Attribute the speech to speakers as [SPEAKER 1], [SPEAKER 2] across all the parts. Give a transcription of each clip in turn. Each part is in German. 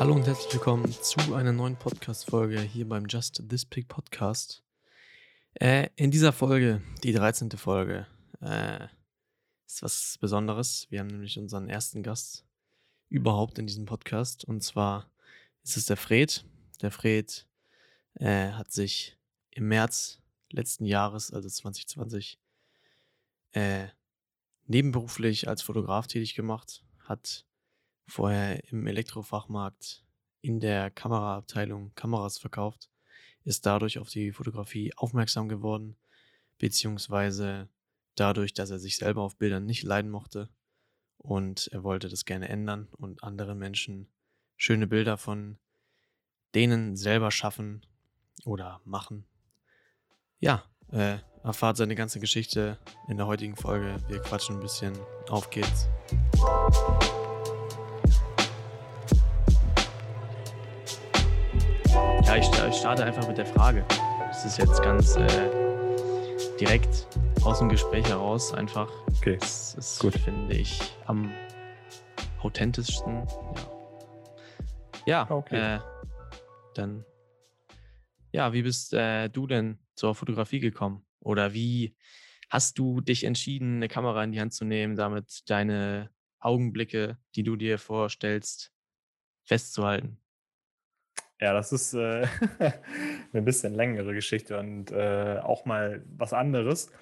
[SPEAKER 1] Hallo und herzlich willkommen zu einer neuen Podcast-Folge hier beim Just This Pick Podcast. Äh, in dieser Folge, die 13. Folge, äh, ist was Besonderes. Wir haben nämlich unseren ersten Gast überhaupt in diesem Podcast und zwar ist es der Fred. Der Fred äh, hat sich im März letzten Jahres, also 2020, äh, nebenberuflich als Fotograf tätig gemacht, hat vorher im Elektrofachmarkt in der Kameraabteilung Kameras verkauft, ist dadurch auf die Fotografie aufmerksam geworden, beziehungsweise dadurch, dass er sich selber auf Bildern nicht leiden mochte und er wollte das gerne ändern und anderen Menschen schöne Bilder von denen selber schaffen oder machen. Ja, äh, erfahrt seine ganze Geschichte in der heutigen Folge. Wir quatschen ein bisschen. Auf geht's. Ja, ich, ich starte einfach mit der Frage. Das ist jetzt ganz äh, direkt aus dem Gespräch heraus einfach.
[SPEAKER 2] Okay.
[SPEAKER 1] Das ist, gut, finde ich, am authentischsten. Ja, ja okay. Äh, dann, ja, wie bist äh, du denn zur Fotografie gekommen? Oder wie hast du dich entschieden, eine Kamera in die Hand zu nehmen, damit deine Augenblicke, die du dir vorstellst, festzuhalten?
[SPEAKER 2] Ja, das ist äh, eine bisschen längere Geschichte und äh, auch mal was anderes.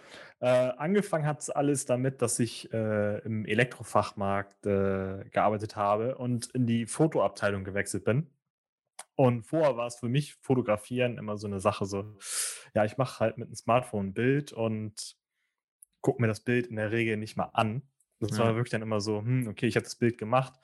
[SPEAKER 2] Äh, angefangen hat es alles damit, dass ich äh, im Elektrofachmarkt äh, gearbeitet habe und in die Fotoabteilung gewechselt bin. Und vorher war es für mich Fotografieren immer so eine Sache, so, ja, ich mache halt mit einem Smartphone ein Bild und gucke mir das Bild in der Regel nicht mal an. Das ja. war wirklich dann immer so, hm, okay, ich habe das Bild gemacht,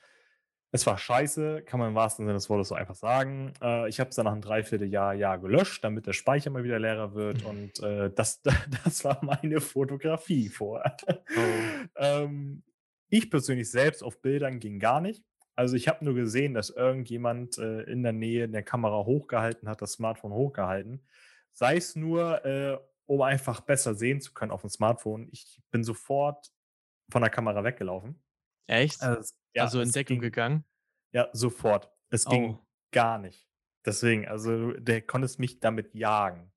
[SPEAKER 2] es war scheiße, kann man im wahrsten Sinne des Wortes so einfach sagen. Äh, ich habe es dann nach einem Dreivierteljahr Jahr gelöscht, damit der Speicher mal wieder leerer wird. Mhm. Und äh, das, das war meine Fotografie vorher. Oh. ähm, ich persönlich selbst auf Bildern ging gar nicht. Also ich habe nur gesehen, dass irgendjemand äh, in der Nähe in der Kamera hochgehalten hat, das Smartphone hochgehalten. Sei es nur, äh, um einfach besser sehen zu können auf dem Smartphone. Ich bin sofort von der Kamera weggelaufen.
[SPEAKER 1] Echt? Also, ja, also in Deckung
[SPEAKER 2] ging,
[SPEAKER 1] gegangen?
[SPEAKER 2] Ja, sofort. Es oh. ging gar nicht. Deswegen, also der konnte mich damit jagen.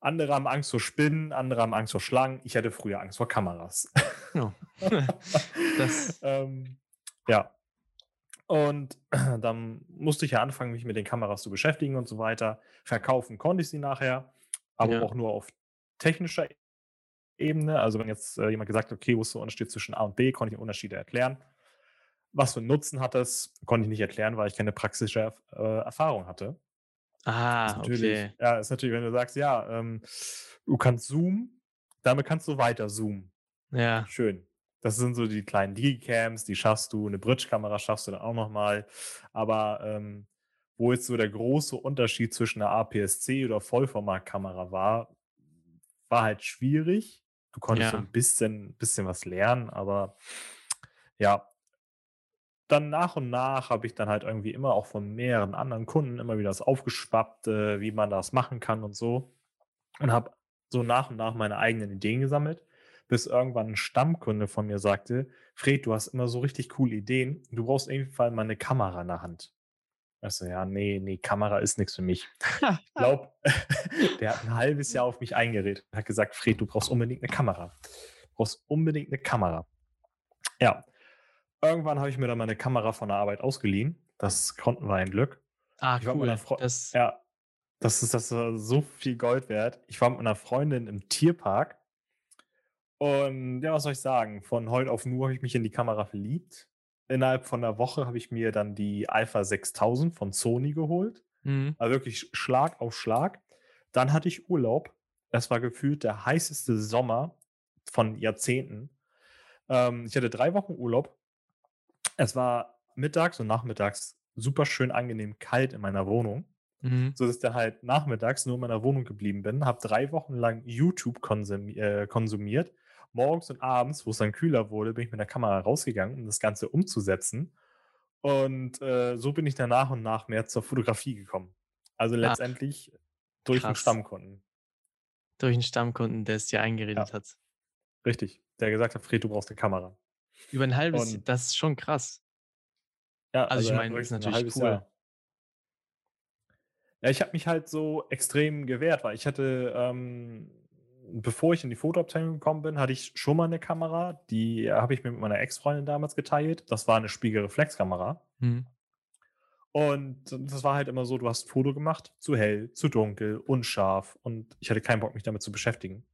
[SPEAKER 2] Andere haben Angst vor Spinnen, andere haben Angst vor Schlangen. Ich hatte früher Angst vor Kameras. Oh. das ähm, ja. Und dann musste ich ja anfangen, mich mit den Kameras zu beschäftigen und so weiter. Verkaufen konnte ich sie nachher, aber ja. auch nur auf technischer Ebene. Also wenn jetzt äh, jemand gesagt hat, okay, wo ist der Unterschied zwischen A und B, konnte ich den Unterschiede erklären. Was für einen Nutzen hat das, konnte ich nicht erklären, weil ich keine praktische äh, Erfahrung hatte.
[SPEAKER 1] Ah, okay.
[SPEAKER 2] Ja, ist natürlich, wenn du sagst, ja, ähm, du kannst zoomen, damit kannst du weiter zoomen.
[SPEAKER 1] Ja.
[SPEAKER 2] Schön. Das sind so die kleinen Digicams, die schaffst du, eine Bridge-Kamera schaffst du dann auch nochmal. Aber ähm, wo jetzt so der große Unterschied zwischen einer APS-C oder Vollformatkamera war, war halt schwierig. Du konntest ja. so ein bisschen, bisschen was lernen, aber ja, dann nach und nach habe ich dann halt irgendwie immer auch von mehreren anderen Kunden immer wieder das aufgeschwappt, äh, wie man das machen kann und so. Und habe so nach und nach meine eigenen Ideen gesammelt, bis irgendwann ein Stammkunde von mir sagte, Fred, du hast immer so richtig coole Ideen, du brauchst irgendwann mal eine Kamera in der Hand. Also ja, nee, nee, Kamera ist nichts für mich. ich glaube, der hat ein halbes Jahr auf mich eingeredet und hat gesagt, Fred, du brauchst unbedingt eine Kamera. Du brauchst unbedingt eine Kamera. Ja. Irgendwann habe ich mir dann meine Kamera von der Arbeit ausgeliehen. Das konnten wir ein Glück.
[SPEAKER 1] Ah, ich cool.
[SPEAKER 2] Das ja, das ist das so viel Gold wert. Ich war mit einer Freundin im Tierpark. Und ja, was soll ich sagen? Von heute auf nur habe ich mich in die Kamera verliebt innerhalb von einer Woche habe ich mir dann die Alpha 6000 von Sony geholt. Mhm. Also wirklich Schlag auf Schlag. Dann hatte ich Urlaub. Es war gefühlt der heißeste Sommer von Jahrzehnten. Ähm, ich hatte drei Wochen Urlaub. Es war mittags und nachmittags super schön angenehm kalt in meiner Wohnung. Mhm. So dass ich dann halt nachmittags nur in meiner Wohnung geblieben bin, habe drei Wochen lang YouTube konsumi äh, konsumiert morgens und abends, wo es dann kühler wurde, bin ich mit der Kamera rausgegangen, um das Ganze umzusetzen. Und äh, so bin ich dann nach und nach mehr zur Fotografie gekommen. Also ah, letztendlich Ach, durch einen Stammkunden.
[SPEAKER 1] Durch einen Stammkunden, der es dir eingeredet ja. hat.
[SPEAKER 2] Richtig. Der gesagt hat: „Fred, du brauchst 'ne Kamera.“
[SPEAKER 1] Über 'n halbes J
[SPEAKER 2] Und
[SPEAKER 1] das ist schon krass.
[SPEAKER 2] Ja,
[SPEAKER 1] Also,
[SPEAKER 2] also
[SPEAKER 1] ich meine, ist
[SPEAKER 2] wirklich 'n
[SPEAKER 1] natürlich cool.
[SPEAKER 2] Jahr. Ja, ich habe mich halt so extrem gewehrt, weil ich hatte, ähm bevor ich in die Fotoabteilung gekommen bin, hatte ich schon mal 'ne Kamera, die habe ich mir mit meiner Ex-Freundin damals geteilt. Das war 'ne Spiegelreflexkamera.
[SPEAKER 1] Mhm.
[SPEAKER 2] Und das war halt immer so, du hast 'n Foto gemacht, zu hell, zu dunkel, unscharf und ich hatte keinen Bock, mich damit zu beschäftigen.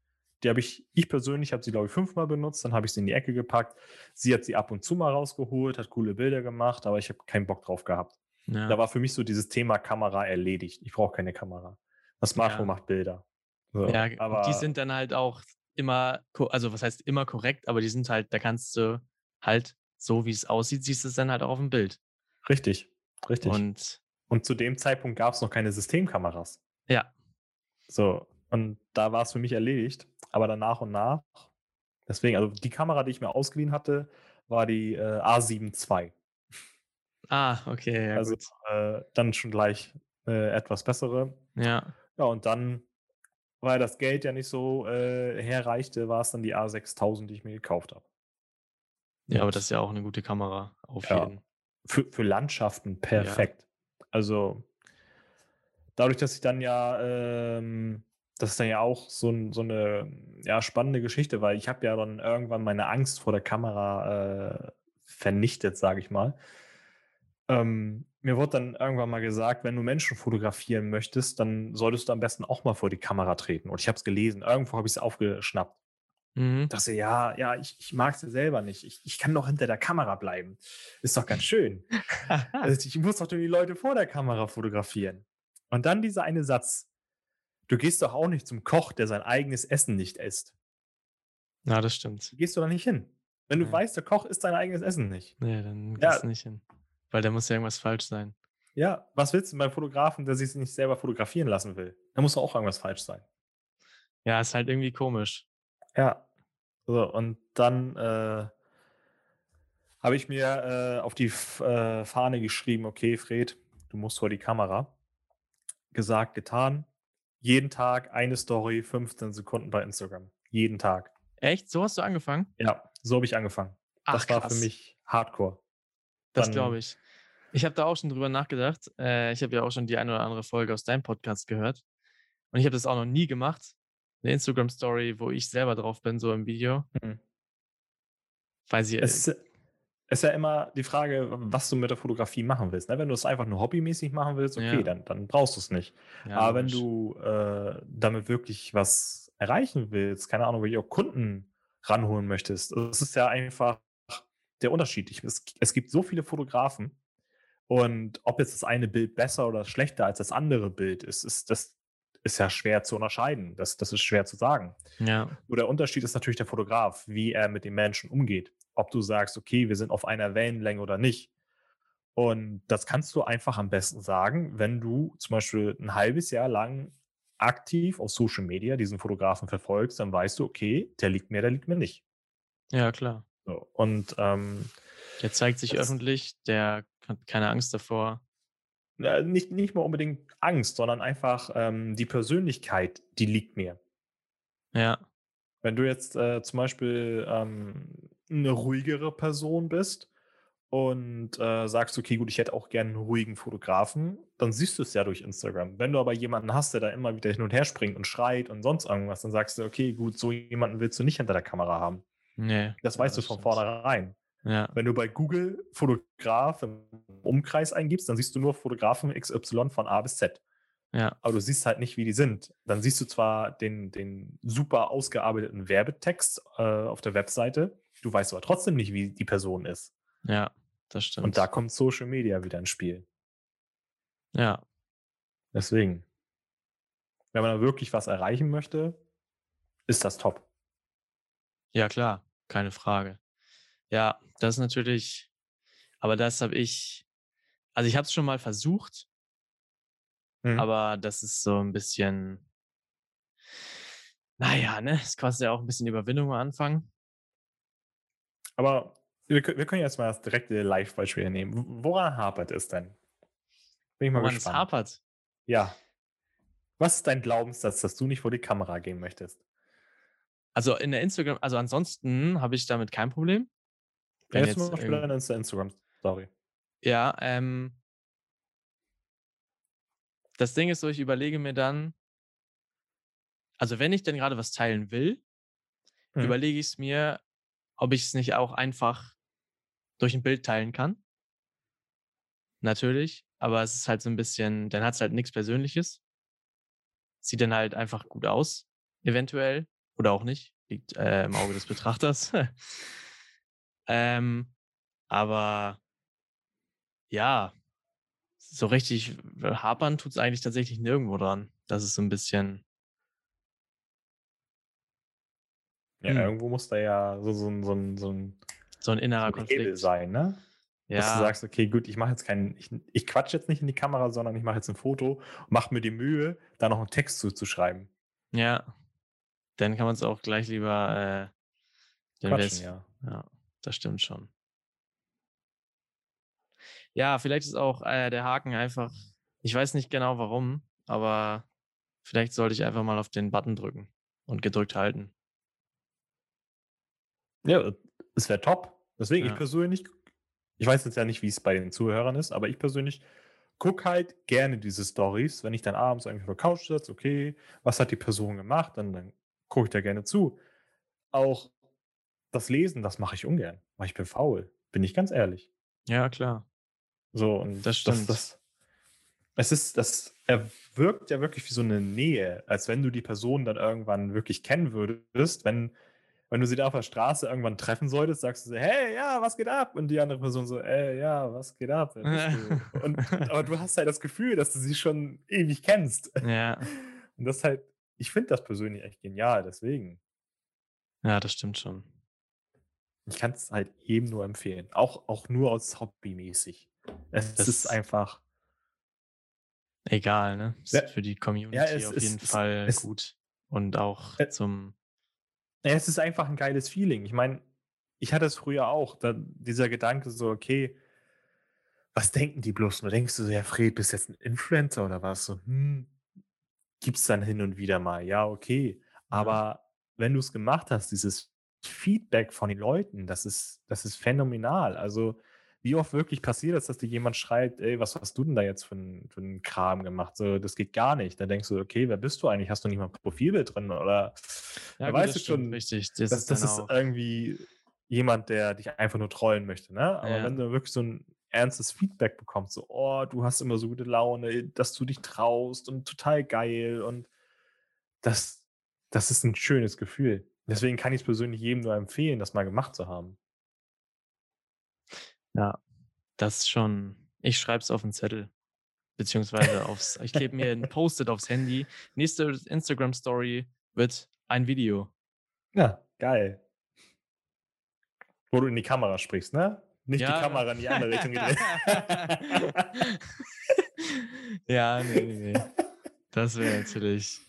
[SPEAKER 2] Die habe ich ich persönlich habe sie, glaube ich, fünfmal benutzt, dann habe ich sie in die Ecke gepackt. Sie hat sie ab und zu mal rausgeholt, hat coole Bilder gemacht, aber ich habe keinen Bock drauf gehabt. Da
[SPEAKER 1] Ja.
[SPEAKER 2] war für mich so dieses Thema Kamera erledigt. Ich brauche keine Kamera. Das Smartphone
[SPEAKER 1] Ja.
[SPEAKER 2] macht Bilder. So,
[SPEAKER 1] Ja, und die
[SPEAKER 2] aber
[SPEAKER 1] sind dann halt auch immer also, was heißt immer korrekt, aber die sind halt da kannst du halt so, wie's aussieht, siehst du's dann halt auch auf'm Bild.
[SPEAKER 2] Richtig, richtig.
[SPEAKER 1] Und
[SPEAKER 2] Und zu dem Zeitpunkt gab's noch keine Systemkameras.
[SPEAKER 1] Ja.
[SPEAKER 2] So, und da war's für mich erledigt, aber dann nach und nach deswegen, also die Kamera, die ich mir ausgeliehen hatte, war die, äh, A7 II.
[SPEAKER 1] Ah, okay, ja
[SPEAKER 2] Also, äh, dann schon gleich, äh, etwas bessere.
[SPEAKER 1] Ja.
[SPEAKER 2] Ja, und dann, weil das Geld ja nicht so, äh, herreichte, war's dann die A6000, die ich mir gekauft habe.
[SPEAKER 1] Ja, aber das ist ja auch 'ne gute Kamera, auf
[SPEAKER 2] Ja,
[SPEAKER 1] jeden.
[SPEAKER 2] für für Landschaften
[SPEAKER 1] Ja.
[SPEAKER 2] perfekt. Also dadurch, dass ich dann ja, ähm das ist dann ja auch so so 'ne, ja, spannende Geschichte, weil ich habe ja dann irgendwann meine Angst vor der Kamera, äh, vernichtet, sage ich mal. Ähm, mir wurde dann irgendwann mal gesagt: „Wenn du Menschen fotografieren möchtest, dann solltest du am besten auch mal vor die Kamera treten.“ Und ich habe es gelesen. Irgendwo habe ich's aufgeschnappt.
[SPEAKER 1] Mhm.
[SPEAKER 2] Dachte: „Ja, ja, ich ich mag's ja selber nicht. Ich ich kann doch hinter der Kamera bleiben. Ist doch ganz schön. Also, ich muss doch die Leute vor der Kamera fotografieren.“ Und dann dieser eine Satz: „Du gehst doch auch nicht zum Koch, der sein eigenes Essen nicht isst.“
[SPEAKER 1] Ja, das stimmt.
[SPEAKER 2] Gehst du da nicht hin. Wenn du
[SPEAKER 1] Ja.
[SPEAKER 2] weißt, der Koch isst sein eigenes Essen nicht.
[SPEAKER 1] Ne, dann gehst
[SPEAKER 2] Ja.
[SPEAKER 1] du nicht hin, weil da muss ja irgendwas falsch sein.
[SPEAKER 2] Ja, was willst 'n beim Fotografen, der sich's nicht selber fotografieren lassen will? Da muss doch auch irgendwas falsch sein.
[SPEAKER 1] Ja, ist halt irgendwie komisch.
[SPEAKER 2] Ja. So, und dann, äh habe ich mir, äh, auf die F äh, Fahne geschrieben: „Okay, Fred, du musst vor die Kamera.“ Gesagt, getan. Jeden Tag eine Story, 15 Sekunden bei Instagram. Jeden Tag.
[SPEAKER 1] Echt? So hast du angefangen?
[SPEAKER 2] Ja, so habe ich angefangen.
[SPEAKER 1] Ach,
[SPEAKER 2] Das war für
[SPEAKER 1] krass.
[SPEAKER 2] mich Hardcore.
[SPEAKER 1] Das glaube ich. Ich habe da auch schon drüber nachgedacht. Äh, ich habe ja auch schon die eine oder andere Folge aus deinem Podcast gehört. Und ich habe das auch noch nie gemacht. 'Ne Instagram-Story, wo ich selber drauf bin, so im Video.
[SPEAKER 2] Mhm.
[SPEAKER 1] Weiß ich, äh
[SPEAKER 2] Es ist ja immer die Frage, was du mit der Fotografie machen willst, ne? Wenn du es einfach nur hobbymäßig machen willst, okay,
[SPEAKER 1] Ja.
[SPEAKER 2] dann dann brauchst du's nicht.
[SPEAKER 1] Ja,
[SPEAKER 2] Aber wenn du, äh, damit wirklich was erreichen willst, keine Ahnung, wirklich auch Kunden ranholen möchtest, es ist ja einfach der Unterschied. Ich es es gibt so viele Fotografen und ob jetzt das eine Bild besser oder schlechter als das andere Bild ist, ist das ist ja schwer zu unterscheiden. Das das ist schwer zu sagen.
[SPEAKER 1] Ja.
[SPEAKER 2] Nur der Unterschied ist natürlich der Fotograf, wie er mit den Menschen umgeht. Ob du sagst: „Okay, wir sind auf einer Wellenlänge“ oder nicht. Und das kannst du einfach am besten sagen, wenn du zum Beispiel 'n halbes Jahr lang aktiv auf Social Media diesen Fotografen verfolgst, dann weißt du: „Okay, der liegt mir, der liegt mir nicht.“
[SPEAKER 1] Ja, klar.
[SPEAKER 2] So, und, ähm
[SPEAKER 1] Der zeigt sich öffentlich, der hat keine Angst davor.
[SPEAKER 2] Nicht nicht mal unbedingt Angst, sondern einfach, ähm, die Persönlichkeit, die liegt mir.
[SPEAKER 1] Ja.
[SPEAKER 2] Wenn du jetzt, äh, zum Beispiel, ähm, 'ne ruhigere Person bist und, äh, sagst: „Okay, gut, ich hätte auch gern 'n ruhigen Fotografen“, dann siehst du's ja durch Instagram. Wenn du aber jemanden hast, der da immer wieder hin und her springt und schreit und sonst irgendwas, dann sagst du: „Okay, gut, so jemanden willst du nicht hinter der Kamera haben.“
[SPEAKER 1] Ne,
[SPEAKER 2] Das weißt du
[SPEAKER 1] das
[SPEAKER 2] von
[SPEAKER 1] stimmt.
[SPEAKER 2] vornherein.
[SPEAKER 1] Ja.
[SPEAKER 2] Wenn du bei Google Fotograf im Umkreis eingibst, dann siehst du nur Fotografen XY von A bis Z.
[SPEAKER 1] Ja.
[SPEAKER 2] Aber du siehst halt nicht, wie die sind. Dann siehst du zwar den den super ausgearbeiteten Werbetext, äh, auf der Webseite, du weißt aber trotzdem nicht, wie die Person ist.
[SPEAKER 1] Ja, das
[SPEAKER 2] Und
[SPEAKER 1] stimmt.
[SPEAKER 2] da kommt Social Media wieder ins Spiel.
[SPEAKER 1] Ja.
[SPEAKER 2] Deswegen. Wenn man da wirklich was erreichen möchte, ist das top.
[SPEAKER 1] Ja klar, keine Frage. Ja, das ist natürlich aber das habe ich also, ich habe es schon mal versucht
[SPEAKER 2] Mhm.
[SPEAKER 1] aber das ist so 'n bisschen na ja, ne, es kostet ja auch 'n bisschen Überwindung am Anfang.
[SPEAKER 2] Aber wir wir können jetzt mal das direkte Live-Beispiel nehmen. Woran hapert es denn? Bin ich mal
[SPEAKER 1] Woran es
[SPEAKER 2] gespannt.
[SPEAKER 1] hapert?
[SPEAKER 2] Ja. Was ist dein Glaubenssatz, dass du nicht vor die Kamera gehen möchtest?
[SPEAKER 1] Also in der Instagram, also ansonsten habe ich damit kein Problem.
[SPEAKER 2] Ja,
[SPEAKER 1] Wenn
[SPEAKER 2] jetzt zum
[SPEAKER 1] jetzt
[SPEAKER 2] Beispiel
[SPEAKER 1] irgend-
[SPEAKER 2] eine Insta- Instagram-Story.
[SPEAKER 1] Ja, ähm. Das Ding ist so, ich überlege mir dann, also wenn ich denn gerade was teilen will,
[SPEAKER 2] Mhm.
[SPEAKER 1] überlege ich es mir, ob ich es nicht auch einfach durch ein Bild teilen kann. Natürlich, aber es ist halt so ein bisschen, dann hat es halt nichts Persönliches. Sieht dann halt einfach gut aus, eventuell. Oder auch nicht. Liegt äh, im Auge des Betrachters. ähm, aber ja, so richtig hapern tut es eigentlich tatsächlich nirgendwo dran. Das ist so ein bisschen.
[SPEAKER 2] Ja,
[SPEAKER 1] Hm.
[SPEAKER 2] irgendwo muss da ja so, so, ein- so, ein- so ein
[SPEAKER 1] So ein innerer
[SPEAKER 2] so ein Hebel
[SPEAKER 1] Konflikt.
[SPEAKER 2] sein, ne? Dass du
[SPEAKER 1] Ja,
[SPEAKER 2] sagst, okay, gut, ich mache jetzt keinen, ich, ich quatsch jetzt nicht in die Kamera, sondern ich mache jetzt ein Foto und mache mir die Mühe, da noch einen Text zuzuschreiben.
[SPEAKER 1] ja. Dann kann man es auch gleich lieber. Äh,
[SPEAKER 2] Quatschen, ja.
[SPEAKER 1] Ja, das stimmt schon. Ja, vielleicht ist auch äh, der Haken einfach, ich weiß nicht genau warum, aber vielleicht sollte ich einfach mal auf den Button drücken und gedrückt halten.
[SPEAKER 2] Ja, es wäre top. Deswegen,
[SPEAKER 1] Ja.
[SPEAKER 2] ich persönlich, ich weiß jetzt ja nicht, wie es bei den Zuhörern ist, aber ich persönlich gucke halt gerne diese Stories, wenn ich dann abends irgendwie auf der Couch sitze, okay, was hat die Person gemacht, dann, dann gucke ich da gerne zu. Auch das Lesen, das mache ich ungern, weil ich bin faul, bin ich ganz ehrlich.
[SPEAKER 1] Ja, klar.
[SPEAKER 2] So, und
[SPEAKER 1] Das stimmt.
[SPEAKER 2] Das, es ist, das, er wirkt ja wirklich wie so eine Nähe, als wenn du die Person dann irgendwann wirklich kennen würdest, wenn, wenn du sie da auf der Straße irgendwann treffen solltest, sagst du so, hey, ja, was geht ab? Und die andere Person so, ey, ja, was geht ab? Und, aber du hast halt das Gefühl, dass du sie schon ewig kennst.
[SPEAKER 1] Ja,
[SPEAKER 2] Und das ist halt, ich finde das persönlich echt genial, deswegen.
[SPEAKER 1] ja, das stimmt schon.
[SPEAKER 2] Ich kann es halt jedem nur empfehlen. Auch, auch nur aus hobbymäßig. Es
[SPEAKER 1] Das-
[SPEAKER 2] ist einfach.
[SPEAKER 1] Egal, ne? Ist
[SPEAKER 2] Ja.
[SPEAKER 1] für die Community
[SPEAKER 2] es
[SPEAKER 1] auf
[SPEAKER 2] ist-
[SPEAKER 1] jeden
[SPEAKER 2] es-
[SPEAKER 1] Fall
[SPEAKER 2] es-
[SPEAKER 1] gut. Und auch
[SPEAKER 2] Ä-
[SPEAKER 1] zum.
[SPEAKER 2] Ja, es ist einfach ein geiles Feeling. Ich meine, ich hatte es früher auch. Da, dieser Gedanke so, okay, was denken die bloß nur? Denkst du so, ja, Fred, bist jetzt ein Influencer oder was? So, hm, gibt's dann hin und wieder mal. Ja, okay. Aber wenn du es gemacht hast, dieses Feedback von den Leuten, das ist, das ist phänomenal. Also, wie oft wirklich passiert es, dass dir jemand schreibt, ey, was hast du denn da jetzt für einen für einen Kram gemacht? So, das geht gar nicht. Dann denkst du, okay, wer bist du eigentlich? Hast du nicht mal ein Profilbild drin? Oder
[SPEAKER 1] Ja, gut,
[SPEAKER 2] weißt
[SPEAKER 1] das
[SPEAKER 2] du schon,
[SPEAKER 1] Richtig. Das,
[SPEAKER 2] das,
[SPEAKER 1] ist
[SPEAKER 2] das ist irgendwie jemand, der dich einfach nur trollen möchte, ne? Aber
[SPEAKER 1] Ja.
[SPEAKER 2] wenn du wirklich so ein ernstes Feedback bekommst, so, oh, du hast immer so gute Laune, dass du dich traust und total geil und das, das ist ein schönes Gefühl. Deswegen kann ich es persönlich jedem nur empfehlen, das mal gemacht zu haben.
[SPEAKER 1] Ja, das ist schon. Ich schreibe es auf den Zettel. Beziehungsweise aufs. Ich klebe mir ein Post-it aufs Handy. Nächste Instagram-Story wird ein Video.
[SPEAKER 2] Ja, geil. Wo du in die Kamera sprichst, ne? Nicht
[SPEAKER 1] Ja.
[SPEAKER 2] die Kamera in die andere Richtung gedreht.
[SPEAKER 1] ja, nee, nee, nee. Das wäre natürlich.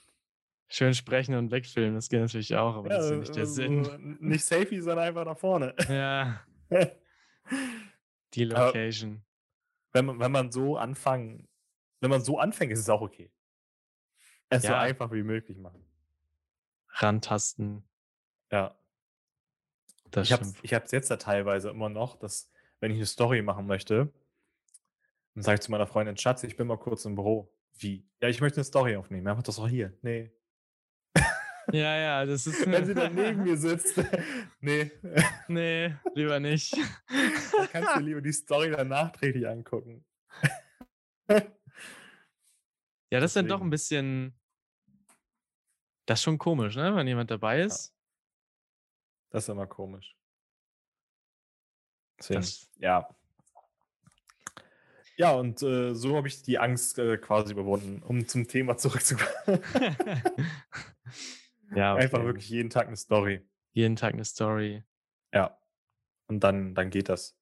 [SPEAKER 1] Schön sprechen und wegfilmen, das geht natürlich auch, aber das ist ja nicht der
[SPEAKER 2] so-
[SPEAKER 1] Sinn.
[SPEAKER 2] Nicht Selfie, sondern einfach nach vorne.
[SPEAKER 1] Ja, die
[SPEAKER 2] Aber-
[SPEAKER 1] Location.
[SPEAKER 2] wenn man, wenn man so anfangen, wenn man so anfängt, ist es auch okay. Es so
[SPEAKER 1] Ja.
[SPEAKER 2] einfach wie möglich machen.
[SPEAKER 1] Rantasten,
[SPEAKER 2] Ja.
[SPEAKER 1] Das
[SPEAKER 2] Ich
[SPEAKER 1] stimmt.
[SPEAKER 2] ich hab's jetzt ja teilweise immer noch, dass, wenn ich eine Story machen möchte, dann sage ich zu meiner Freundin, Schatz, ich bin mal kurz im Büro. Wie? Ja, ich möchte eine Story aufnehmen. Ja, mach das doch hier. Nee.
[SPEAKER 1] Ja, ja, das ist.
[SPEAKER 2] Wenn sie dann neben mir sitzt, nee,
[SPEAKER 1] Nee, lieber nicht.
[SPEAKER 2] dann kannst du lieber die Story dann nachträglich angucken.
[SPEAKER 1] Ja, das ist dann doch ein bisschen. Das ist schon komisch, ne? Wenn jemand dabei ist.
[SPEAKER 2] Das ist immer komisch. Deswegen,
[SPEAKER 1] Das,
[SPEAKER 2] ja. Ja, und äh, so habe ich die Angst äh, quasi überwunden, um zum Thema zurückzukommen.
[SPEAKER 1] ja, okay.
[SPEAKER 2] Einfach wirklich jeden Tag eine Story.
[SPEAKER 1] Jeden Tag eine Story.
[SPEAKER 2] Ja. Und dann, dann geht das.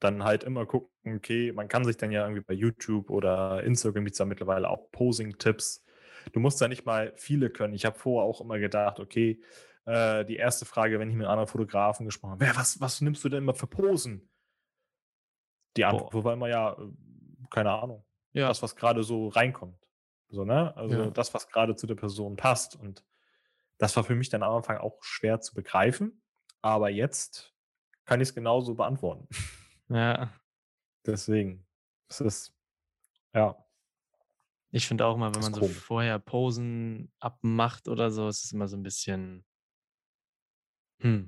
[SPEAKER 2] Dann halt immer gucken, okay, man kann sich dann ja irgendwie bei YouTube oder Instagram gibt es da mittlerweile auch Posing-Tipps. Du musst da nicht mal viele können. Ich habe vorher auch immer gedacht, okay, äh, die erste Frage, wenn ich mit anderen Fotografen gesprochen habe, was, was nimmst du denn immer für Posen? Die Antwort
[SPEAKER 1] Boah.
[SPEAKER 2] war immer ja, äh, keine Ahnung.
[SPEAKER 1] Ja,
[SPEAKER 2] Das, was gerade so reinkommt. So, ne? Also
[SPEAKER 1] Ja.
[SPEAKER 2] das, was gerade zu der Person passt. Und Das war für mich dann am Anfang auch schwer zu begreifen, aber jetzt kann ich es genauso beantworten.
[SPEAKER 1] Ja.
[SPEAKER 2] Deswegen, es ist, ja.
[SPEAKER 1] Ich finde auch mal, wenn man so vorher Posen abmacht oder so, ist es immer so ein bisschen, hm,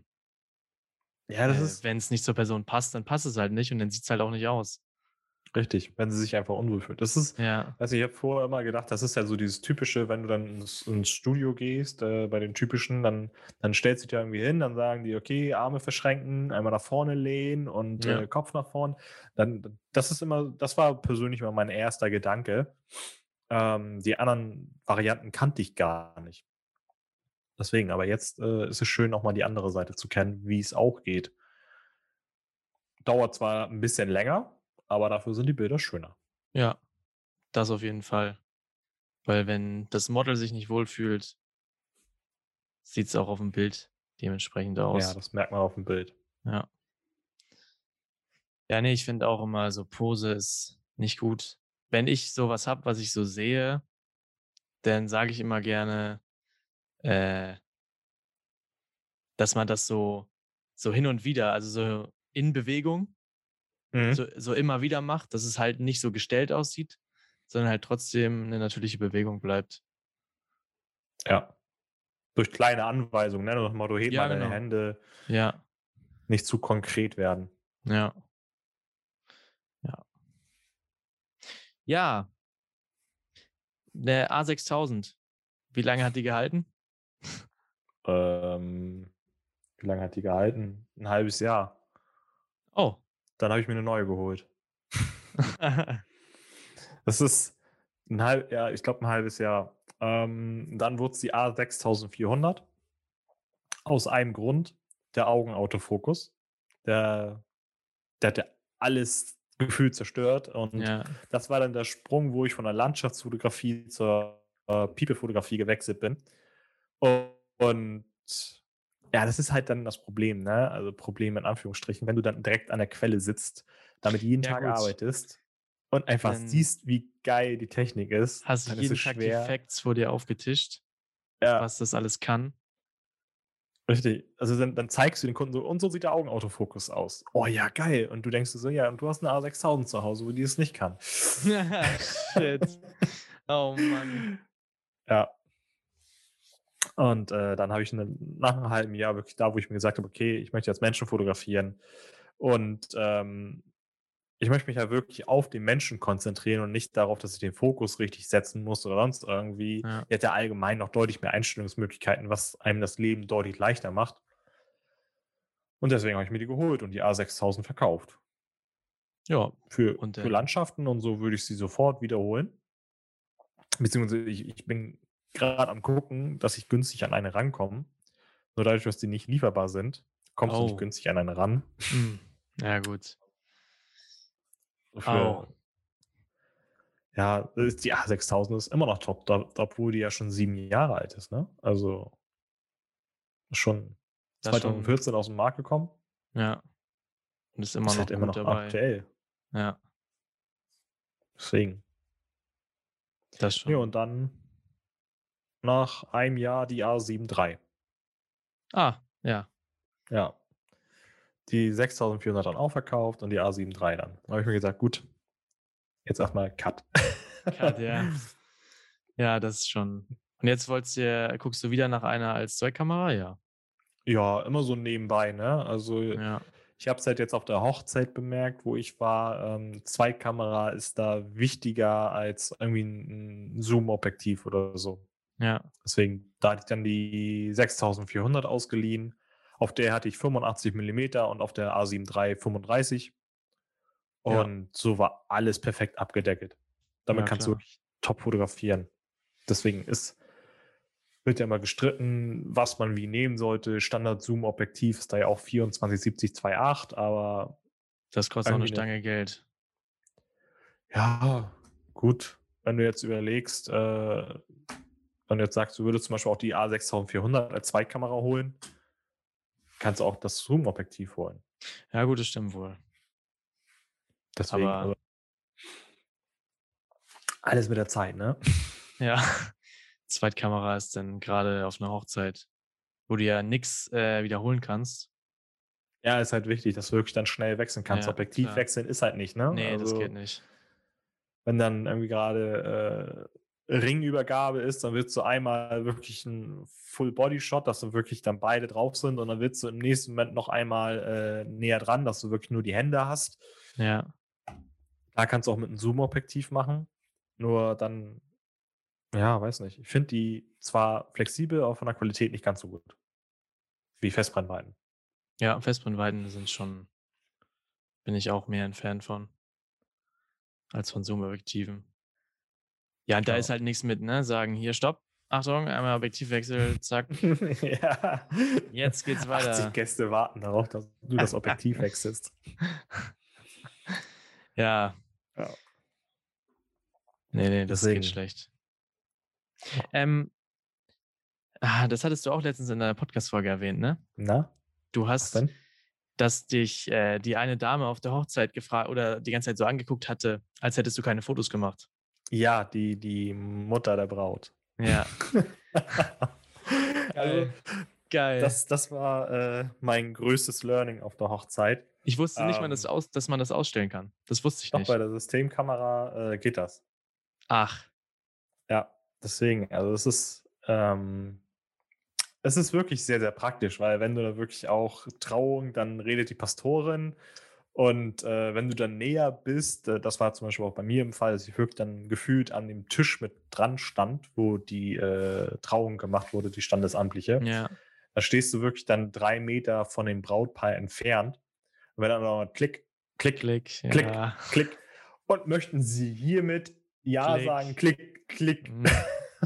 [SPEAKER 2] Ja, das
[SPEAKER 1] äh,
[SPEAKER 2] ist
[SPEAKER 1] wenn es nicht zur Person passt, dann passt es halt nicht und dann sieht es halt auch nicht aus.
[SPEAKER 2] richtig, wenn sie sich einfach unwohl fühlt. Das ist,
[SPEAKER 1] Ja,
[SPEAKER 2] also ich habe vorher immer gedacht, das ist ja so dieses typische, wenn du dann ins, ins Studio gehst, äh, bei den typischen, dann, dann stellst du dich irgendwie hin, dann sagen die, okay, Arme verschränken, einmal nach vorne lehnen und
[SPEAKER 1] Ja.
[SPEAKER 2] äh, Kopf nach vorne. Dann, das ist immer, das war persönlich immer mein erster Gedanke. Ähm, die anderen Varianten kannte ich gar nicht. Deswegen, aber jetzt äh, ist es schön, auch mal die andere Seite zu kennen, wie es auch geht. Dauert zwar ein bisschen länger, aber dafür sind die Bilder schöner.
[SPEAKER 1] ja, das auf jeden Fall. Weil wenn das Model sich nicht wohlfühlt, sieht es auch auf dem Bild dementsprechend
[SPEAKER 2] Ja,
[SPEAKER 1] aus.
[SPEAKER 2] das merkt man auf dem Bild.
[SPEAKER 1] Ja. Ja, nee, ich finde auch immer so Pose ist nicht gut. Wenn ich sowas habe, was ich so sehe, dann sage ich immer gerne, äh, dass man das so, so hin und wieder, also so in Bewegung,
[SPEAKER 2] Mhm.
[SPEAKER 1] so, so immer wieder macht, dass es halt nicht so gestellt aussieht, sondern halt trotzdem eine natürliche Bewegung bleibt.
[SPEAKER 2] Ja. Durch kleine Anweisungen, ne? Nach dem Motto, heb
[SPEAKER 1] Ja,
[SPEAKER 2] mal deine
[SPEAKER 1] genau.
[SPEAKER 2] Hände,
[SPEAKER 1] Ja,
[SPEAKER 2] nicht zu konkret werden.
[SPEAKER 1] ja. Ja. Ja. Der A6000. Wie lange hat die gehalten?
[SPEAKER 2] Ähm, wie lange hat die gehalten? Ein halbes Jahr.
[SPEAKER 1] Oh.
[SPEAKER 2] Dann habe ich mir eine neue geholt. Das ist ein halb, ja, ich glaube ein halbes Jahr. Ähm, dann wurde es die A6400. Aus einem Grund, der Augenautofokus. Der, der hat ja alles gefühlt zerstört. Und
[SPEAKER 1] ja.
[SPEAKER 2] das war dann der Sprung, wo ich von der Landschaftsfotografie zur äh, People-Fotografie gewechselt bin. Und, und ja, das ist halt dann das Problem, ne? Also Problem in Anführungsstrichen, wenn du dann direkt an der Quelle sitzt, damit jeden
[SPEAKER 1] Ja,
[SPEAKER 2] Tag
[SPEAKER 1] gut.
[SPEAKER 2] arbeitest und einfach
[SPEAKER 1] Dann
[SPEAKER 2] siehst, wie geil die Technik ist,
[SPEAKER 1] Hast du jeden Tag die
[SPEAKER 2] schwer.
[SPEAKER 1] Facts vor dir aufgetischt,
[SPEAKER 2] Ja,
[SPEAKER 1] was das alles kann?
[SPEAKER 2] richtig. Also dann, dann zeigst du den Kunden so, und so sieht der Augenautofokus aus. Oh ja, geil. Und du denkst so, ja, und du hast eine A6000 zu Hause, wo die es nicht kann.
[SPEAKER 1] Shit. Oh Mann.
[SPEAKER 2] Ja. Und äh, dann habe ich eine, nach einem halben Jahr wirklich da, wo ich mir gesagt habe, okay, ich möchte jetzt Menschen fotografieren. Und ähm, ich möchte mich ja wirklich auf den Menschen konzentrieren und nicht darauf, dass ich den Fokus richtig setzen muss oder sonst irgendwie.
[SPEAKER 1] Ja.
[SPEAKER 2] Ihr hat ja allgemein noch deutlich mehr Einstellungsmöglichkeiten, was einem das Leben deutlich leichter macht. Und deswegen habe ich mir die geholt und die A6000 verkauft.
[SPEAKER 1] Ja,
[SPEAKER 2] Für,
[SPEAKER 1] Und
[SPEAKER 2] für
[SPEAKER 1] dann-
[SPEAKER 2] Landschaften und so würde ich sie sofort wiederholen. Beziehungsweise ich, ich bin gerade am gucken, dass ich günstig an eine rankomme. Nur dadurch, dass die nicht lieferbar sind, kommst du
[SPEAKER 1] Oh.
[SPEAKER 2] nicht günstig an eine ran.
[SPEAKER 1] hm. ja gut.
[SPEAKER 2] Für,
[SPEAKER 1] Au.
[SPEAKER 2] Ja, ist die A6000 ist immer noch top, obwohl die ja schon sieben Jahre alt ist, ne? Also schon
[SPEAKER 1] Das schon.
[SPEAKER 2] 2014 aus dem Markt gekommen.
[SPEAKER 1] Ja. Und ist immer
[SPEAKER 2] ist
[SPEAKER 1] noch
[SPEAKER 2] halt immer noch
[SPEAKER 1] dabei.
[SPEAKER 2] aktuell.
[SPEAKER 1] Ja,
[SPEAKER 2] Deswegen.
[SPEAKER 1] das schon.
[SPEAKER 2] Ja, und dann nach einem Jahr die A7 III.
[SPEAKER 1] ah, ja.
[SPEAKER 2] Ja. Die 6400 dann auch verkauft und die A7 III dann. Da habe ich mir gesagt, gut, jetzt erstmal Cut.
[SPEAKER 1] Cut, ja. Ja, das ist schon. Und jetzt wolltest du, guckst du wieder nach einer als Zweckkamera? Ja.
[SPEAKER 2] Ja, immer so nebenbei, ne? Also
[SPEAKER 1] Ja.
[SPEAKER 2] ich habe es halt jetzt auf der Hochzeit bemerkt, wo ich war. Ähm, Zweitkamera ist da wichtiger als irgendwie ein Zoom-Objektiv oder so.
[SPEAKER 1] Ja.
[SPEAKER 2] Deswegen, da hatte ich dann die 6400 ausgeliehen. Auf der hatte ich 85 mm und auf der A7 III 35.
[SPEAKER 1] Ja.
[SPEAKER 2] Und so war alles perfekt abgedeckelt. Damit
[SPEAKER 1] Ja,
[SPEAKER 2] kannst
[SPEAKER 1] klar.
[SPEAKER 2] du wirklich top fotografieren. Deswegen ist, wird ja immer gestritten, was man wie nehmen sollte. Standard-Zoom-Objektiv ist da ja auch 2470 2.8, aber
[SPEAKER 1] Das kostet auch eine
[SPEAKER 2] ne-
[SPEAKER 1] Stange Geld.
[SPEAKER 2] ja, gut. Wenn du jetzt überlegst, äh, wenn du jetzt sagst, du würdest zum Beispiel auch die A6400 als Zweitkamera holen, kannst du auch das Zoom-Objektiv holen.
[SPEAKER 1] Ja, gut, das stimmt wohl.
[SPEAKER 2] Deswegen,
[SPEAKER 1] Aber-
[SPEAKER 2] also, alles mit der Zeit, ne?
[SPEAKER 1] Ja. Zweitkamera ist denn gerade auf einer Hochzeit, wo du ja nichts äh, wiederholen kannst.
[SPEAKER 2] Ja, ist halt wichtig, dass du wirklich dann schnell wechseln kannst.
[SPEAKER 1] Ja,
[SPEAKER 2] Objektiv
[SPEAKER 1] klar.
[SPEAKER 2] wechseln ist halt nicht, ne?
[SPEAKER 1] Nee, das
[SPEAKER 2] Also,
[SPEAKER 1] geht nicht.
[SPEAKER 2] wenn dann irgendwie gerade äh, Ringübergabe ist, dann willst du einmal wirklich ein Full-Body-Shot, dass du wirklich dann beide drauf sind und dann willst du im nächsten Moment noch einmal äh, näher dran, dass du wirklich nur die Hände hast.
[SPEAKER 1] Ja.
[SPEAKER 2] Da kannst du auch mit einem Zoom-Objektiv machen. Nur dann, ja, weiß nicht. Ich finde die zwar flexibel, aber von der Qualität nicht ganz so gut. Wie Festbrennweiten.
[SPEAKER 1] Ja, Festbrennweiten sind schon, bin ich auch mehr ein Fan von, als von Zoom-Objektiven. Ja, da
[SPEAKER 2] Ja.
[SPEAKER 1] ist halt nichts mit, ne? Sagen, hier, stopp, Achtung, einmal Objektivwechsel, zack,
[SPEAKER 2] ja.
[SPEAKER 1] jetzt geht's weiter.
[SPEAKER 2] 80 Gäste warten darauf, dass du das Objektiv wechselst.
[SPEAKER 1] Ja.
[SPEAKER 2] Ja.
[SPEAKER 1] Nee, nee, das
[SPEAKER 2] Deswegen.
[SPEAKER 1] geht schlecht. Ähm, ah, das hattest du auch letztens in deiner Podcast-Folge erwähnt, ne?
[SPEAKER 2] Na,
[SPEAKER 1] Du hast,
[SPEAKER 2] denn?
[SPEAKER 1] dass dich äh, die eine Dame auf der Hochzeit gefragt oder die ganze Zeit so angeguckt hatte, als hättest du keine Fotos gemacht.
[SPEAKER 2] Ja, die, die Mutter der Braut.
[SPEAKER 1] Ja.
[SPEAKER 2] also,
[SPEAKER 1] Geil.
[SPEAKER 2] das, das war äh, mein größtes Learning auf der Hochzeit.
[SPEAKER 1] ich wusste nicht mal, dass,
[SPEAKER 2] ähm,
[SPEAKER 1] aus, dass man das ausstellen kann. Das wusste ich
[SPEAKER 2] Doch
[SPEAKER 1] nicht.
[SPEAKER 2] bei der Systemkamera äh, geht das.
[SPEAKER 1] Ach,
[SPEAKER 2] Ja, deswegen, also es ist, ähm, es ist wirklich sehr, sehr praktisch, weil wenn du da wirklich auch Trauung, dann redet die Pastorin und äh, wenn du dann näher bist, äh, das war zum Beispiel auch bei mir im Fall, dass ich wirklich dann gefühlt an dem Tisch mit dran stand, wo die äh, Trauung gemacht wurde, die standesamtliche,
[SPEAKER 1] ja.
[SPEAKER 2] da stehst du wirklich dann drei Meter von dem Brautpaar entfernt und wenn dann noch mal klick, klick,
[SPEAKER 1] Klick.
[SPEAKER 2] Klick.
[SPEAKER 1] Ja.
[SPEAKER 2] klick und möchten sie hiermit Ja
[SPEAKER 1] Klick.
[SPEAKER 2] sagen, klick, klick.
[SPEAKER 1] Mm,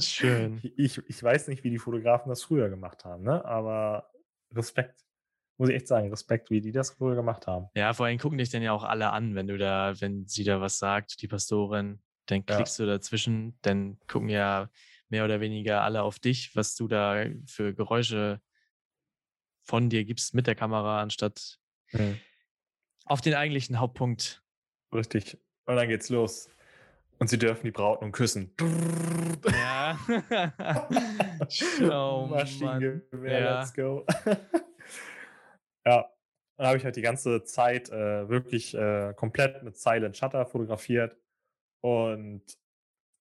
[SPEAKER 1] Schön.
[SPEAKER 2] Ich, ich weiß nicht, wie die Fotografen das früher gemacht haben, ne? aber Respekt. Muss ich echt sagen, Respekt, wie die das früher gemacht haben.
[SPEAKER 1] Ja, vor allem gucken dich dann ja auch alle an, wenn du da, wenn sie da was sagt, die Pastorin, dann
[SPEAKER 2] Ja.
[SPEAKER 1] klickst du dazwischen, dann gucken ja mehr oder weniger alle auf dich, was du da für Geräusche von dir gibst mit der Kamera, anstatt auf den eigentlichen Hauptpunkt.
[SPEAKER 2] Richtig. Und dann geht's los. Und sie dürfen die Braut nun küssen.
[SPEAKER 1] Ja. oh.
[SPEAKER 2] Maschinengewehr,
[SPEAKER 1] Ja.
[SPEAKER 2] let's go. ja, dann habe ich halt die ganze Zeit äh, wirklich äh, komplett mit Silent Shutter fotografiert. Und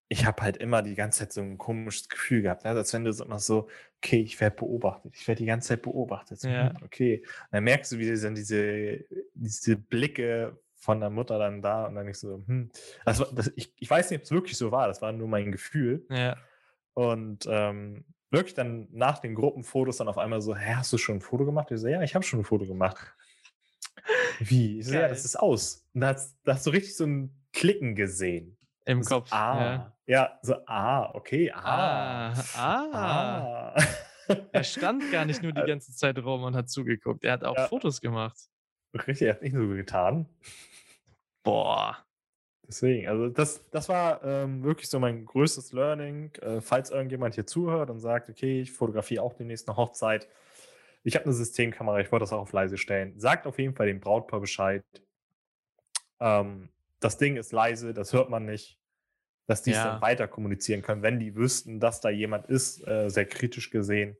[SPEAKER 2] ich habe halt immer die ganze Zeit so ein komisches Gefühl gehabt, ne? als wenn du so immer so, okay, ich werde beobachtet, ich werde die ganze Zeit beobachtet. So,
[SPEAKER 1] Ja.
[SPEAKER 2] hm, Okay. Und dann merkst du, wie dann diese, diese Blicke von der Mutter dann da und dann ich so, hm. Das war, das, ich, ich weiß nicht, ob es wirklich so war, das war nur mein Gefühl.
[SPEAKER 1] Ja.
[SPEAKER 2] Und ähm, wirklich dann nach den Gruppenfotos dann auf einmal so, hä, hast du schon ein Foto gemacht? Ich so, ja, ich habe schon ein Foto gemacht. Wie? Ich so, ja, das ist aus. Und da hast, da hast du richtig so ein Klicken gesehen.
[SPEAKER 1] Im
[SPEAKER 2] So,
[SPEAKER 1] Kopf.
[SPEAKER 2] ah.
[SPEAKER 1] Ja.
[SPEAKER 2] Ja. so, ah, okay, ah.
[SPEAKER 1] Ah, ah.
[SPEAKER 2] ah.
[SPEAKER 1] Er stand gar nicht nur die ganze Zeit rum und hat zugeguckt. Er hat auch
[SPEAKER 2] Ja.
[SPEAKER 1] Fotos gemacht.
[SPEAKER 2] Richtig, er hat nicht so getan.
[SPEAKER 1] Boah.
[SPEAKER 2] Deswegen, also das, das war ähm, wirklich so mein größtes Learning. Äh, falls irgendjemand hier zuhört und sagt, okay, ich fotografiere auch demnächst eine Hochzeit. Ich habe eine Systemkamera, ich wollte das auch auf leise stellen. Sagt auf jeden Fall dem Brautpaar Bescheid. Ähm, das Ding ist leise, das hört man nicht. Dass die es
[SPEAKER 1] Ja.
[SPEAKER 2] dann weiter kommunizieren können, wenn die wüssten, dass da jemand ist, äh, sehr kritisch gesehen.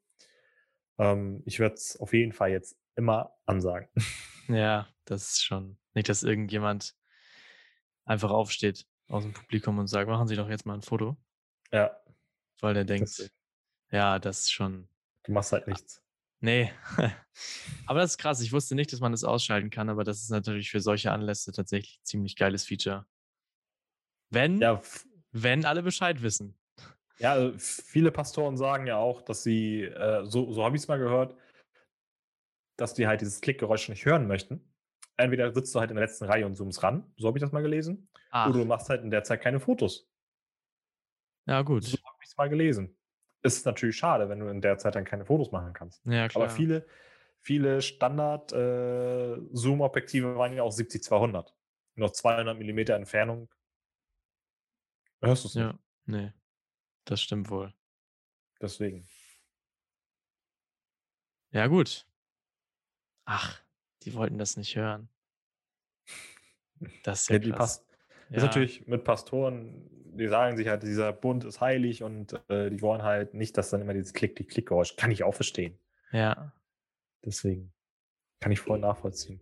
[SPEAKER 2] Ähm, ich würde es auf jeden Fall jetzt immer ansagen.
[SPEAKER 1] Ja, das ist schon. Nicht, dass irgendjemand einfach aufsteht aus dem Publikum und sagt, machen Sie doch jetzt mal ein Foto,
[SPEAKER 2] ja,
[SPEAKER 1] weil der denkt, ja, das ist schon.
[SPEAKER 2] du machst halt nichts.
[SPEAKER 1] Nee. aber das ist krass. Ich wusste nicht, dass man das ausschalten kann, aber das ist natürlich für solche Anlässe tatsächlich ein ziemlich geiles Feature. Wenn,
[SPEAKER 2] Ja,
[SPEAKER 1] wenn alle Bescheid wissen.
[SPEAKER 2] Ja, also viele Pastoren sagen ja auch, dass sie, äh, so, so habe ich es mal gehört, dass die halt dieses Klickgeräusch nicht hören möchten. Entweder sitzt du halt in der letzten Reihe und zoomst ran, so habe ich das mal gelesen,
[SPEAKER 1] Ach,
[SPEAKER 2] oder du machst halt in der Zeit keine Fotos.
[SPEAKER 1] ja, gut.
[SPEAKER 2] So habe ich es mal gelesen. Ist natürlich schade, wenn du in der Zeit dann keine Fotos machen kannst.
[SPEAKER 1] Ja, klar.
[SPEAKER 2] Aber viele, viele Standard-Zoom-Objektive waren ja auch 70-200. Noch 200 Millimeter Entfernung. Hörst du es nicht.
[SPEAKER 1] Ja, nee. Das stimmt wohl.
[SPEAKER 2] Deswegen.
[SPEAKER 1] Ja, gut. Ach, die wollten das nicht hören. Das ist ja,
[SPEAKER 2] Ja,
[SPEAKER 1] krass.
[SPEAKER 2] Pas ist natürlich mit Pastoren die sagen sich halt, dieser Bund ist heilig und äh, die wollen halt nicht, dass dann immer dieses Klick, die Klickgeräusch. Kann ich auch verstehen.
[SPEAKER 1] Ja,
[SPEAKER 2] Deswegen kann ich voll nachvollziehen.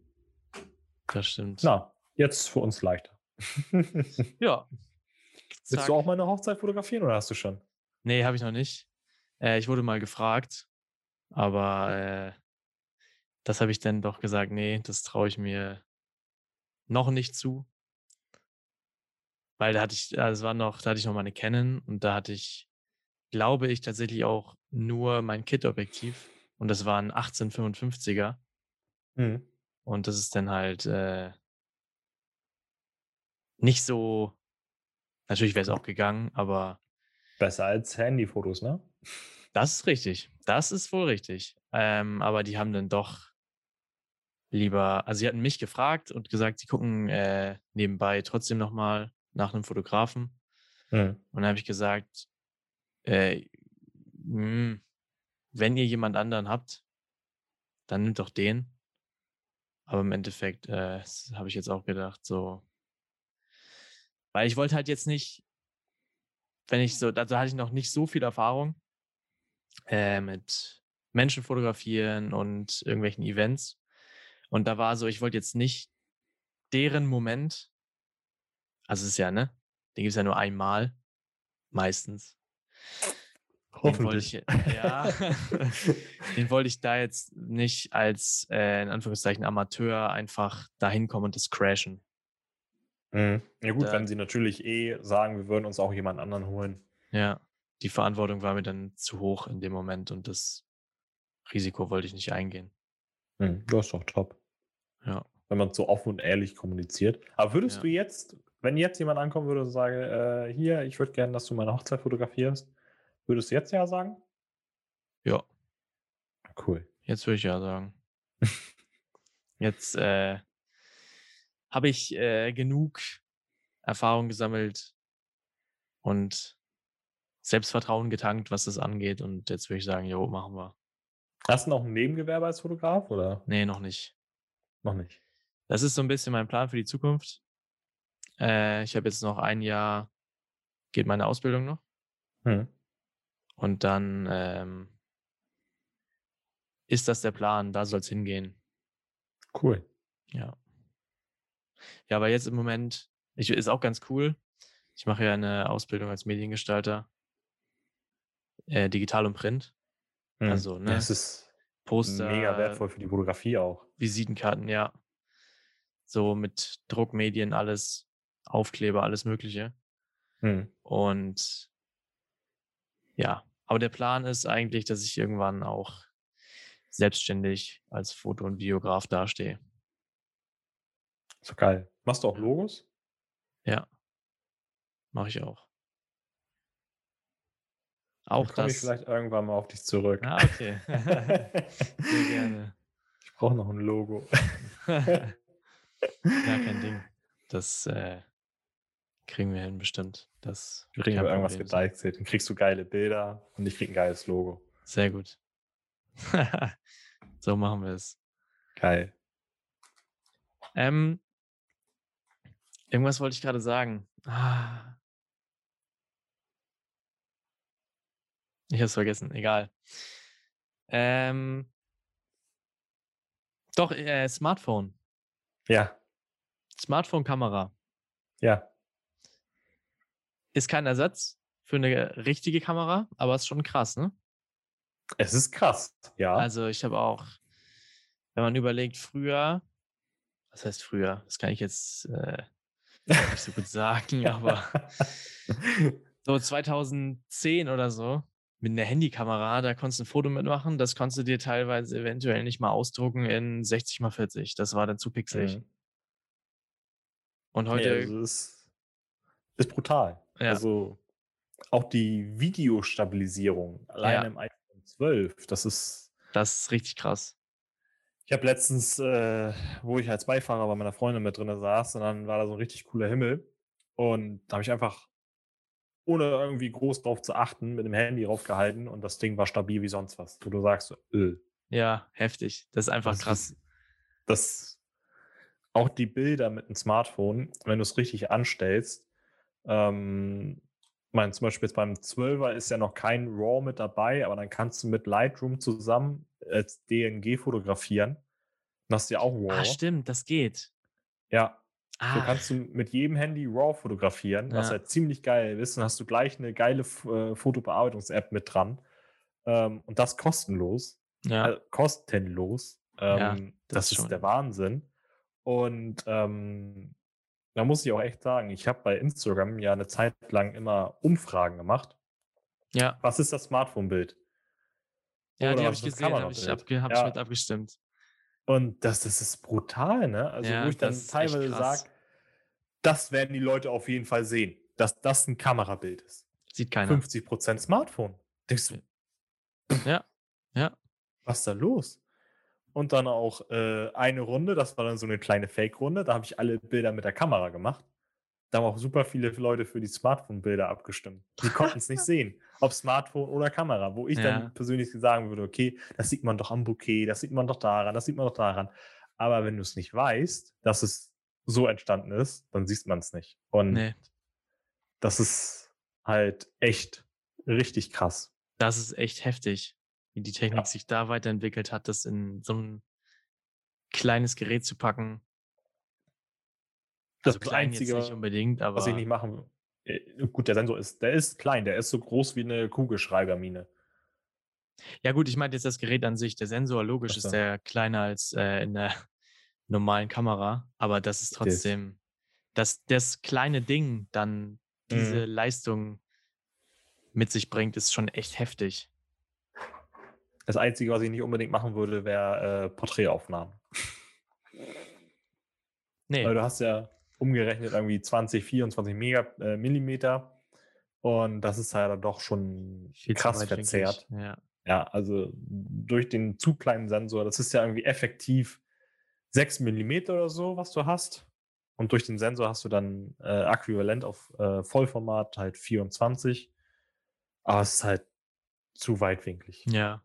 [SPEAKER 1] das stimmt.
[SPEAKER 2] Na, jetzt für uns leichter.
[SPEAKER 1] Ja.
[SPEAKER 2] Willst
[SPEAKER 1] Zack.
[SPEAKER 2] du auch mal eine Hochzeit fotografieren oder hast du schon?
[SPEAKER 1] Nee, habe ich noch nicht. Äh, ich wurde mal gefragt, aber äh, das habe ich dann doch gesagt, nee, das traue ich mir noch nicht zu. Weil da hatte ich, also es war noch, da hatte ich noch meine Canon und da hatte ich, glaube ich, tatsächlich auch nur mein Kit-Objektiv und das war ein 1855er
[SPEAKER 2] Mhm.
[SPEAKER 1] und das ist dann halt äh, nicht so, natürlich wäre es auch gegangen, aber
[SPEAKER 2] Besser als Handyfotos, ne?
[SPEAKER 1] Das ist richtig. Das ist wohl richtig. Ähm, aber die haben dann doch lieber, also sie hatten mich gefragt und gesagt, sie gucken äh, nebenbei trotzdem nochmal nach einem Fotografen.
[SPEAKER 2] Mhm.
[SPEAKER 1] Und dann habe ich gesagt, äh, hm, wenn ihr jemand anderen habt, dann nimmt doch den. Aber im Endeffekt äh, habe ich jetzt auch gedacht, so, weil ich wollte halt jetzt nicht, wenn ich so, da, da hatte ich noch nicht so viel Erfahrung äh, mit Menschen fotografieren und irgendwelchen Events. Und da war so, ich wollte jetzt nicht deren Moment, also es ist ja, ne? Den gibt es ja nur einmal, meistens. Den wollte ich, ja, den wollte ich da jetzt nicht als, äh, in Anführungszeichen, Amateur einfach dahin kommen und das crashen.
[SPEAKER 2] Mhm. Ja gut,
[SPEAKER 1] Da-
[SPEAKER 2] wenn sie natürlich eh sagen, wir würden uns auch jemand anderen holen.
[SPEAKER 1] Ja, die Verantwortung war mir dann zu hoch in dem Moment und das Risiko wollte ich nicht eingehen.
[SPEAKER 2] Mhm. Das ist doch top.
[SPEAKER 1] Ja.
[SPEAKER 2] Wenn man so offen und ehrlich kommuniziert. Aber würdest
[SPEAKER 1] Ja.
[SPEAKER 2] du jetzt, wenn jetzt jemand ankommen würde und sagen, äh, hier, ich würde gerne, dass du meine Hochzeit fotografierst, würdest du jetzt ja sagen?
[SPEAKER 1] Ja,
[SPEAKER 2] Cool.
[SPEAKER 1] jetzt würde ich ja sagen. Jetzt äh, habe ich äh, genug Erfahrung gesammelt und Selbstvertrauen getankt, was das angeht. Und jetzt würde ich sagen, jo, machen wir.
[SPEAKER 2] Hast du noch ein Nebengewerbe als Fotograf oder
[SPEAKER 1] Nee, noch nicht.
[SPEAKER 2] Noch nicht?
[SPEAKER 1] Das ist so ein bisschen mein Plan für die Zukunft. Äh, ich habe jetzt noch ein Jahr, geht meine Ausbildung noch.
[SPEAKER 2] Mhm.
[SPEAKER 1] Und dann ähm, ist das der Plan, da soll es hingehen.
[SPEAKER 2] Cool.
[SPEAKER 1] Ja. Ja, aber jetzt im Moment, ich, ist auch ganz cool. Ich mache ja eine Ausbildung als Mediengestalter, äh, digital und print,
[SPEAKER 2] Mhm.
[SPEAKER 1] Also, ne,
[SPEAKER 2] Das ist
[SPEAKER 1] Poster,
[SPEAKER 2] mega wertvoll für die Fotografie auch.
[SPEAKER 1] Visitenkarten, ja. So mit Druckmedien, alles, Aufkleber, alles Mögliche.
[SPEAKER 2] Mhm.
[SPEAKER 1] Und ja, aber der Plan ist eigentlich, dass ich irgendwann auch selbstständig als Foto- und Videograf dastehe.
[SPEAKER 2] So geil. Machst du auch Logos?
[SPEAKER 1] Ja, mache ich auch.
[SPEAKER 2] Dann
[SPEAKER 1] Auch
[SPEAKER 2] komme ich vielleicht irgendwann mal auf dich zurück.
[SPEAKER 1] Ah, okay. Sehr gerne.
[SPEAKER 2] Ich brauche noch ein Logo.
[SPEAKER 1] ja, kein Ding. Das äh, kriegen wir hin, bestimmt. Das kein
[SPEAKER 2] wir irgendwas gedeichselt. Dann kriegst du geile Bilder und ich krieg ein geiles Logo.
[SPEAKER 1] Sehr gut. so machen wir es.
[SPEAKER 2] Geil.
[SPEAKER 1] Ähm, irgendwas wollte ich gerade sagen. Ah. Ich habe es vergessen, egal. Ähm, doch, äh, Smartphone.
[SPEAKER 2] Ja,
[SPEAKER 1] Smartphone-Kamera
[SPEAKER 2] ja.
[SPEAKER 1] ist kein Ersatz für eine richtige Kamera, aber ist schon krass, ne?
[SPEAKER 2] Es ist krass. Ja.
[SPEAKER 1] Also ich habe auch, wenn man überlegt, früher, was heißt früher? Das kann ich jetzt äh, nicht so gut sagen, aber so 2010 oder so mit einer Handykamera, da konntest du ein Foto mitmachen, das konntest du dir teilweise eventuell nicht mal ausdrucken in 60 mal 40. Das war dann zu pixelig.
[SPEAKER 2] Mhm.
[SPEAKER 1] Und heute,
[SPEAKER 2] also es ist, ist brutal.
[SPEAKER 1] Ja.
[SPEAKER 2] Also auch die Videostabilisierung allein
[SPEAKER 1] Ja.
[SPEAKER 2] im iPhone 12, das ist.
[SPEAKER 1] das ist richtig krass.
[SPEAKER 2] Ich habe letztens, äh, wo ich als Beifahrer bei meiner Freundin mit drin saß, und dann war da so ein richtig cooler Himmel. Und da habe ich einfach, ohne irgendwie groß drauf zu achten, mit dem Handy raufgehalten und das Ding war stabil wie sonst was. Wo du sagst, äh,
[SPEAKER 1] Ja, heftig. Das ist einfach
[SPEAKER 2] das
[SPEAKER 1] krass.
[SPEAKER 2] ist- Das auch die Bilder mit dem Smartphone, wenn du es richtig anstellst, Ähm, ich meine, zum Beispiel jetzt beim 12er ist ja noch kein RAW mit dabei, aber dann kannst du mit Lightroom zusammen als DNG fotografieren. Dann hast du ja auch RAW.
[SPEAKER 1] Ah, stimmt, das geht.
[SPEAKER 2] Ja, so
[SPEAKER 1] Ah,
[SPEAKER 2] kannst du mit jedem Handy RAW fotografieren, was
[SPEAKER 1] Ja.
[SPEAKER 2] halt ziemlich geil ist. Dann hast du gleich eine geile äh, Fotobearbeitungs-App mit dran. Ähm, und das kostenlos.
[SPEAKER 1] ja,
[SPEAKER 2] Also kostenlos.
[SPEAKER 1] Ja,
[SPEAKER 2] Ähm,
[SPEAKER 1] das
[SPEAKER 2] das,
[SPEAKER 1] ist
[SPEAKER 2] der Wahnsinn. Und ähm, da muss ich auch echt sagen, ich habe bei Instagram ja eine Zeit lang immer Umfragen gemacht.
[SPEAKER 1] ja,
[SPEAKER 2] Was ist das Smartphone-Bild?
[SPEAKER 1] ja,
[SPEAKER 2] Oder
[SPEAKER 1] die habe
[SPEAKER 2] was
[SPEAKER 1] ich gesehen, habe ich, abge, hab ich
[SPEAKER 2] Ja.
[SPEAKER 1] mit abgestimmt.
[SPEAKER 2] Und das, das ist brutal, ne? Also,
[SPEAKER 1] Ja,
[SPEAKER 2] wo ich dann teilweise sage, das werden die Leute auf jeden Fall sehen, dass das ein Kamerabild ist.
[SPEAKER 1] Sieht keiner.
[SPEAKER 2] 50% Smartphone. Denkst du,
[SPEAKER 1] Ja, ja,
[SPEAKER 2] was ist da los? Und dann auch äh, eine Runde, das war dann so eine kleine Fake-Runde, da habe ich alle Bilder mit der Kamera gemacht. Da haben auch super viele Leute für die Smartphone-Bilder abgestimmt. Die konnten es nicht sehen, ob Smartphone oder Kamera, wo ich
[SPEAKER 1] Ja.
[SPEAKER 2] dann persönlich sagen würde, okay, das sieht man doch am Bouquet, das sieht man doch daran, das sieht man doch daran. Aber wenn du es nicht weißt, dass es so entstanden ist, dann siehst man es nicht. Und
[SPEAKER 1] nee,
[SPEAKER 2] das ist halt echt richtig krass.
[SPEAKER 1] das ist echt heftig, wie die Technik
[SPEAKER 2] Ja.
[SPEAKER 1] sich da weiterentwickelt hat, das in so ein kleines Gerät zu packen.
[SPEAKER 2] Das
[SPEAKER 1] Also klein
[SPEAKER 2] Einzige,
[SPEAKER 1] jetzt nicht unbedingt, aber
[SPEAKER 2] was ich nicht machen Gut, der Sensor ist, der ist klein, der ist so groß wie eine Kugelschreibermine.
[SPEAKER 1] ja gut, ich meinte jetzt das Gerät an sich. Der Sensor, logisch,
[SPEAKER 2] Ach
[SPEAKER 1] ist
[SPEAKER 2] so.
[SPEAKER 1] der kleiner als äh, in der normalen Kamera, aber das ist
[SPEAKER 2] Das-
[SPEAKER 1] trotzdem, dass das kleine Ding dann diese
[SPEAKER 2] Mhm.
[SPEAKER 1] Leistung mit sich bringt, ist schon echt heftig.
[SPEAKER 2] Das Einzige, was ich nicht unbedingt machen würde, wäre äh, Porträtaufnahmen.
[SPEAKER 1] Nee,
[SPEAKER 2] Weil du hast ja umgerechnet irgendwie 20, 24 Mega, äh, Millimeter. Und das ist halt dann doch schon
[SPEAKER 1] viel
[SPEAKER 2] krass verzerrt.
[SPEAKER 1] Ja.
[SPEAKER 2] Ja, also durch den zu kleinen Sensor, das ist ja irgendwie effektiv 6 Millimeter oder so, was du hast. Und durch den Sensor hast du dann äh, äquivalent auf äh, Vollformat halt 24. Aber es ist halt zu weitwinklig.
[SPEAKER 1] ja,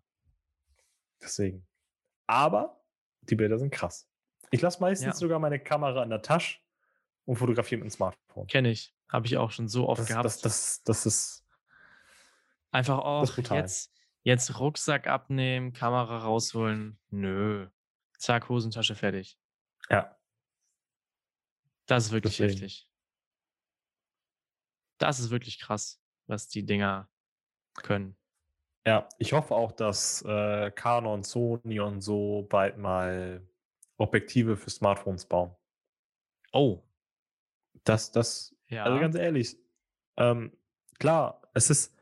[SPEAKER 2] Deswegen. Aber die Bilder sind krass. Ich lasse meistens
[SPEAKER 1] Ja.
[SPEAKER 2] sogar meine Kamera in der Tasche und fotografiere mit dem Smartphone.
[SPEAKER 1] kenne ich. Habe ich auch schon so oft
[SPEAKER 2] Das,
[SPEAKER 1] gehabt.
[SPEAKER 2] das, das, das ist.
[SPEAKER 1] Einfach auch
[SPEAKER 2] brutal.
[SPEAKER 1] jetzt, jetzt Rucksack abnehmen, Kamera rausholen. Nö. Zack, Hosentasche fertig.
[SPEAKER 2] Ja.
[SPEAKER 1] Das ist wirklich
[SPEAKER 2] Deswegen.
[SPEAKER 1] heftig. Das ist wirklich krass, was die Dinger können.
[SPEAKER 2] Ja, ich hoffe auch, dass äh, Canon, Sony und so bald mal Objektive für Smartphones bauen.
[SPEAKER 1] Oh,
[SPEAKER 2] Das, das,
[SPEAKER 1] ja.
[SPEAKER 2] also ganz ehrlich, ähm, klar, es ist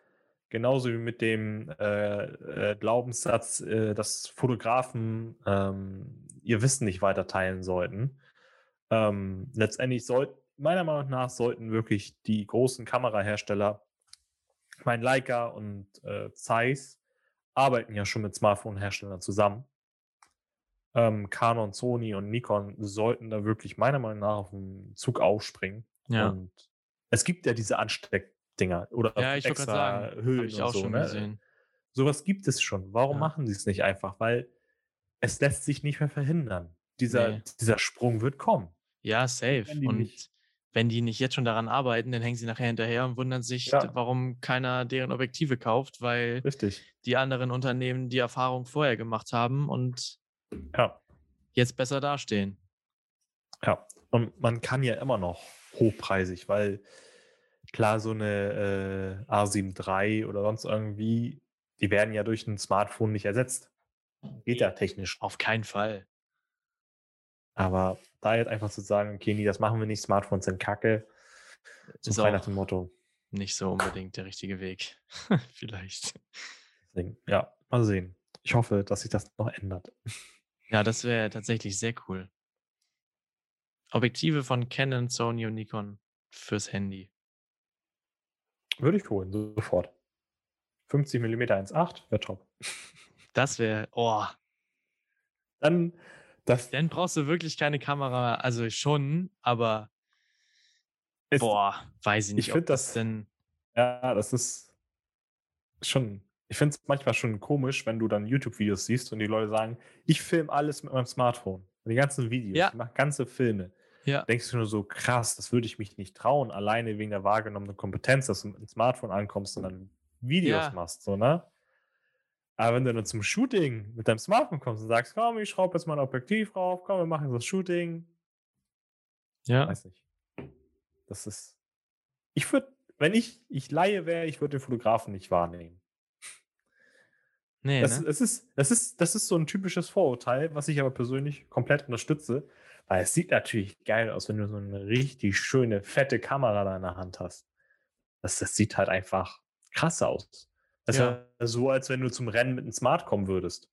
[SPEAKER 2] genauso wie mit dem äh, äh, Glaubenssatz, äh, dass Fotografen ähm, ihr Wissen nicht weiter teilen sollten. Ähm, letztendlich sollten, meiner Meinung nach, sollten wirklich die großen Kamerahersteller, mein Leica und äh, Zeiss, arbeiten ja schon mit Smartphone-Herstellern zusammen. Ähm, Canon, Sony und Nikon sollten da wirklich meiner Meinung nach auf den Zug aufspringen.
[SPEAKER 1] ja.
[SPEAKER 2] Und es gibt ja diese Ansteckdinger oder
[SPEAKER 1] ja, ich wollte gerade sagen, habe ich
[SPEAKER 2] und
[SPEAKER 1] auch
[SPEAKER 2] so.
[SPEAKER 1] schon
[SPEAKER 2] ne?
[SPEAKER 1] gesehen.
[SPEAKER 2] Sowas gibt es schon. Warum
[SPEAKER 1] Ja.
[SPEAKER 2] machen sie es nicht einfach? Weil es lässt sich nicht mehr verhindern. Dieser,
[SPEAKER 1] Nee.
[SPEAKER 2] dieser Sprung wird kommen.
[SPEAKER 1] Ja, safe.
[SPEAKER 2] Wenn
[SPEAKER 1] Und
[SPEAKER 2] nicht-
[SPEAKER 1] wenn die nicht jetzt schon daran arbeiten, dann hängen sie nachher hinterher und wundern sich,
[SPEAKER 2] Ja.
[SPEAKER 1] warum keiner deren Objektive kauft, weil
[SPEAKER 2] Richtig.
[SPEAKER 1] die anderen Unternehmen die Erfahrung vorher gemacht haben und
[SPEAKER 2] Ja.
[SPEAKER 1] jetzt besser dastehen.
[SPEAKER 2] Ja. Und man kann ja immer noch hochpreisig, weil klar, so eine äh, A7 III oder sonst irgendwie, die werden ja durch ein Smartphone nicht ersetzt. Geht ja technisch.
[SPEAKER 1] Auf keinen Fall.
[SPEAKER 2] Aber da jetzt einfach zu sagen, okay, nee, das machen wir nicht, Smartphones sind kacke,
[SPEAKER 1] Ist
[SPEAKER 2] frei nach dem Motto.
[SPEAKER 1] nicht so unbedingt der richtige Weg. Vielleicht.
[SPEAKER 2] Deswegen, ja, mal sehen. Ich hoffe, dass sich das noch ändert.
[SPEAKER 1] Ja, das wäre tatsächlich sehr cool. Objektive von Canon, Sony und Nikon fürs Handy.
[SPEAKER 2] Würde ich holen, sofort. 50 mm 1.8 wäre top.
[SPEAKER 1] Das wäre, oh,
[SPEAKER 2] Dann, das
[SPEAKER 1] dann brauchst du wirklich keine Kamera. Also schon, aber
[SPEAKER 2] ist,
[SPEAKER 1] boah, weiß ich nicht,
[SPEAKER 2] find
[SPEAKER 1] ob das
[SPEAKER 2] das-
[SPEAKER 1] denn.
[SPEAKER 2] ja, das ist schon, ich finde es manchmal schon komisch, wenn du dann YouTube-Videos siehst und die Leute sagen, ich filme alles mit meinem Smartphone. Die ganzen Videos,
[SPEAKER 1] Ja.
[SPEAKER 2] ich mache ganze Filme.
[SPEAKER 1] Ja.
[SPEAKER 2] denkst du nur so, krass, das würde ich mich nicht trauen, alleine wegen der wahrgenommenen Kompetenz, dass du mit dem Smartphone ankommst und dann Videos
[SPEAKER 1] Ja.
[SPEAKER 2] machst, so, ne? Aber wenn du dann zum Shooting mit deinem Smartphone kommst und sagst, komm, ich schraube jetzt mal ein Objektiv drauf, komm, wir machen so ein Shooting,
[SPEAKER 1] Ja.
[SPEAKER 2] weiß nicht. Das ist. Ich würde, wenn ich, ich Laie wäre, ich würde den Fotografen nicht wahrnehmen.
[SPEAKER 1] Nee,
[SPEAKER 2] Das,
[SPEAKER 1] ne?
[SPEAKER 2] das, ist, das, ist, das ist so ein typisches Vorurteil, was ich aber persönlich komplett unterstütze, weil es sieht natürlich geil aus, wenn du so eine richtig schöne, fette Kamera da in der Hand hast. Das, das sieht halt einfach krass aus. Das
[SPEAKER 1] Ja.
[SPEAKER 2] ist ja so, als wenn du zum Rennen mit einem Smart kommen würdest.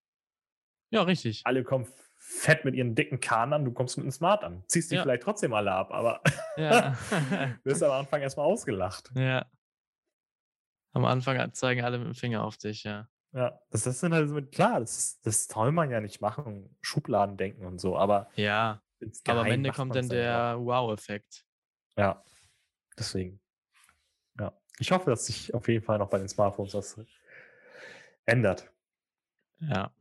[SPEAKER 1] Ja, richtig.
[SPEAKER 2] Alle kommen fett mit ihren dicken Kahn an, du kommst mit einem Smart an. Ziehst die
[SPEAKER 1] Ja.
[SPEAKER 2] vielleicht trotzdem alle ab, aber
[SPEAKER 1] Ja.
[SPEAKER 2] wirst am Anfang erstmal ausgelacht.
[SPEAKER 1] ja. Am Anfang zeigen alle mit dem Finger auf dich, ja.
[SPEAKER 2] Ja, das, das sind halt so mit, klar, das, das soll man ja nicht machen, Schubladen denken und so, aber
[SPEAKER 1] Ja, aber am Ende kommt dann der Wow-Effekt.
[SPEAKER 2] Ja, deswegen. Ja, ich hoffe, dass sich auf jeden Fall noch bei den Smartphones was ändert.
[SPEAKER 1] Ja.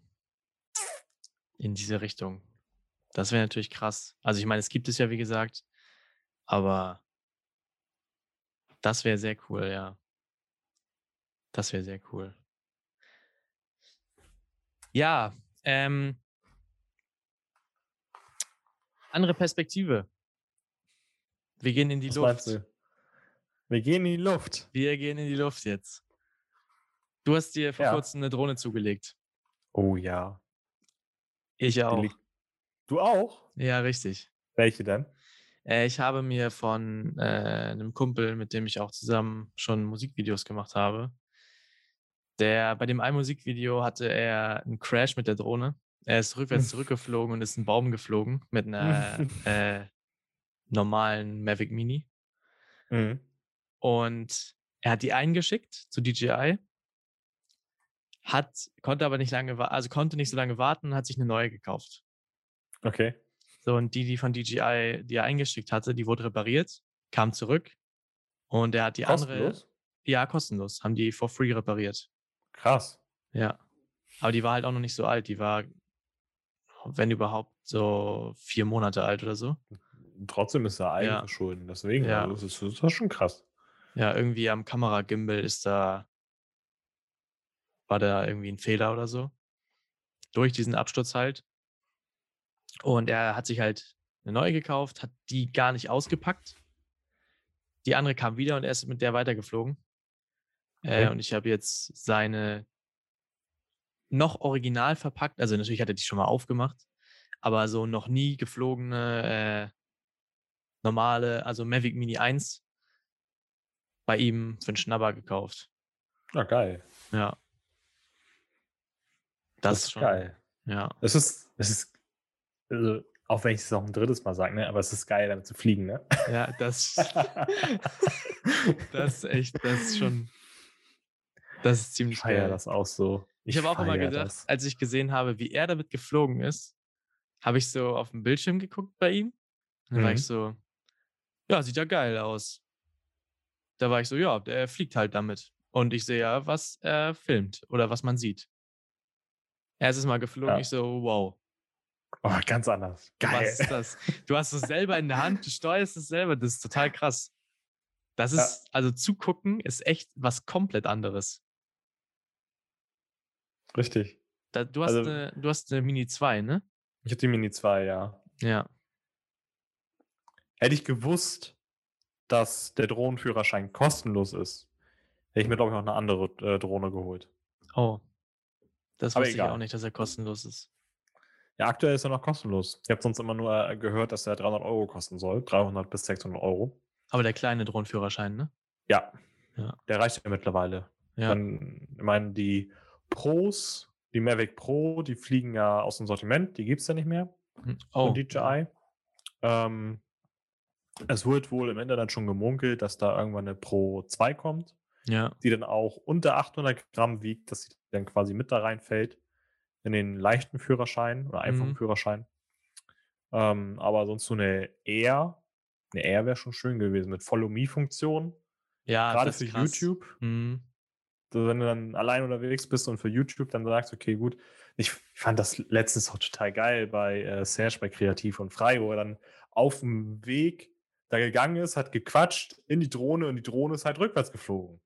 [SPEAKER 1] In diese Richtung. Das wäre natürlich krass. Also ich meine, es gibt es ja, wie gesagt, aber das wäre sehr cool, ja. Das wäre sehr cool. Ja, ähm, andere Perspektive. Wir gehen in die
[SPEAKER 2] Was
[SPEAKER 1] Luft.
[SPEAKER 2] Wir gehen in die Luft.
[SPEAKER 1] Wir gehen in die Luft jetzt. Du hast dir vor
[SPEAKER 2] Ja.
[SPEAKER 1] kurzem eine Drohne zugelegt.
[SPEAKER 2] Oh ja.
[SPEAKER 1] Ich auch.
[SPEAKER 2] Du auch?
[SPEAKER 1] Ja, richtig.
[SPEAKER 2] Welche denn?
[SPEAKER 1] Äh, ich habe mir von äh, einem Kumpel, mit dem ich auch zusammen schon Musikvideos gemacht habe, der bei dem einen Musikvideo hatte er einen Crash mit der Drohne. Er ist rückwärts zurückgeflogen und ist einen Baum geflogen mit einer äh, normalen Mavic Mini.
[SPEAKER 2] Mhm.
[SPEAKER 1] Und er hat die eingeschickt zu DJI, hat, konnte aber nicht lange, also konnte nicht so lange warten und hat sich eine neue gekauft.
[SPEAKER 2] Okay.
[SPEAKER 1] So, und die, die von DJI, die er eingeschickt hatte, die wurde repariert, kam zurück und er hat die andere,
[SPEAKER 2] Kostenlos?
[SPEAKER 1] ja, kostenlos, haben die for free repariert.
[SPEAKER 2] Krass.
[SPEAKER 1] Ja. Aber die war halt auch noch nicht so alt, die war, wenn überhaupt, so vier Monate alt oder so.
[SPEAKER 2] Trotzdem ist er
[SPEAKER 1] Ja.
[SPEAKER 2] Eigenverschulden. Deswegen,
[SPEAKER 1] Ja.
[SPEAKER 2] also, das, ist, das schon krass.
[SPEAKER 1] Ja, irgendwie am Kameragimbal ist da, war da irgendwie ein Fehler oder so. Durch diesen Absturz halt. Und er hat sich halt eine neue gekauft, hat die gar nicht ausgepackt. Die andere kam wieder und er ist mit der weitergeflogen. Äh,
[SPEAKER 2] Okay.
[SPEAKER 1] und ich habe jetzt seine noch original verpackt, also natürlich hat er die schon mal aufgemacht, aber so noch nie geflogene äh, normale, also Mavic Mini 1 bei ihm für einen Schnabber gekauft.
[SPEAKER 2] Ja, geil.
[SPEAKER 1] Ja. Das, ist schon
[SPEAKER 2] geil.
[SPEAKER 1] Ja.
[SPEAKER 2] Es ist, es ist, also, auch wenn ich es auch ein drittes Mal sage, ne, aber es ist geil, damit zu fliegen, ne?
[SPEAKER 1] Ja, das, das ist echt, das ist schon, das ist
[SPEAKER 2] Ich
[SPEAKER 1] ziemlich
[SPEAKER 2] feiere
[SPEAKER 1] geil.
[SPEAKER 2] das auch so.
[SPEAKER 1] Ich habe auch immer
[SPEAKER 2] feier
[SPEAKER 1] gedacht,
[SPEAKER 2] das.
[SPEAKER 1] als ich gesehen habe, wie er damit geflogen ist, habe ich so auf dem Bildschirm geguckt bei ihm. Dann war ich
[SPEAKER 2] Mhm.
[SPEAKER 1] so, ja, sieht ja geil aus. Da war ich so, ja, der fliegt halt damit. Und ich sehe ja, was er filmt oder was man sieht. Erstes Mal geflogen,
[SPEAKER 2] Ja.
[SPEAKER 1] ich so, wow,
[SPEAKER 2] Oh, ganz anders. Geil.
[SPEAKER 1] was ist das? Du hast es selber in der Hand, du steuerst es selber, das ist total krass. Das
[SPEAKER 2] Ja.
[SPEAKER 1] ist, also zugucken ist echt was komplett anderes.
[SPEAKER 2] Richtig.
[SPEAKER 1] Da, du, hast
[SPEAKER 2] Also-
[SPEAKER 1] eine, du hast eine Mini 2, ne?
[SPEAKER 2] Ich habe die Mini 2, ja.
[SPEAKER 1] Ja.
[SPEAKER 2] Hätte ich gewusst, dass der Drohnenführerschein kostenlos ist, hätte ich mir, glaube ich, noch eine andere äh, Drohne geholt.
[SPEAKER 1] Oh. Das
[SPEAKER 2] Aber
[SPEAKER 1] wusste ich auch
[SPEAKER 2] egal.
[SPEAKER 1] nicht, dass er kostenlos ist.
[SPEAKER 2] Ja, aktuell ist er noch kostenlos. Ich habe sonst immer nur äh, gehört, dass er 300 Euro kosten soll. 300 bis 600 Euro.
[SPEAKER 1] Aber der kleine Drohnenführerschein, ne?
[SPEAKER 2] Ja.
[SPEAKER 1] Ja.
[SPEAKER 2] Der reicht ja mittlerweile.
[SPEAKER 1] Ja.
[SPEAKER 2] Dann, ich meine, die Pros, die Mavic Pro, die fliegen ja aus dem Sortiment. Die gibt es ja nicht mehr
[SPEAKER 1] Hm,
[SPEAKER 2] von
[SPEAKER 1] Oh.
[SPEAKER 2] DJI. Ähm, es wird wohl im Internet schon gemunkelt, dass da irgendwann eine Pro 2 kommt,
[SPEAKER 1] Ja.
[SPEAKER 2] die dann auch unter 800 Gramm wiegt, dass sie dann quasi mit da reinfällt in den leichten Führerschein oder einfachen
[SPEAKER 1] Mhm.
[SPEAKER 2] Führerschein. Ähm, aber sonst so eine Air, eine Air wäre schon schön gewesen mit Follow-Me-Funktion,
[SPEAKER 1] Ja,
[SPEAKER 2] gerade
[SPEAKER 1] das
[SPEAKER 2] für
[SPEAKER 1] ist krass.
[SPEAKER 2] YouTube.
[SPEAKER 1] Mhm.
[SPEAKER 2] Wenn du dann allein unterwegs bist und für YouTube dann sagst, okay, gut. Ich fand das letztens auch total geil bei äh, Serge bei Kreativ und Frei, wo er dann auf dem Weg da gegangen ist, hat gequatscht in die Drohne und die Drohne ist halt rückwärts geflogen.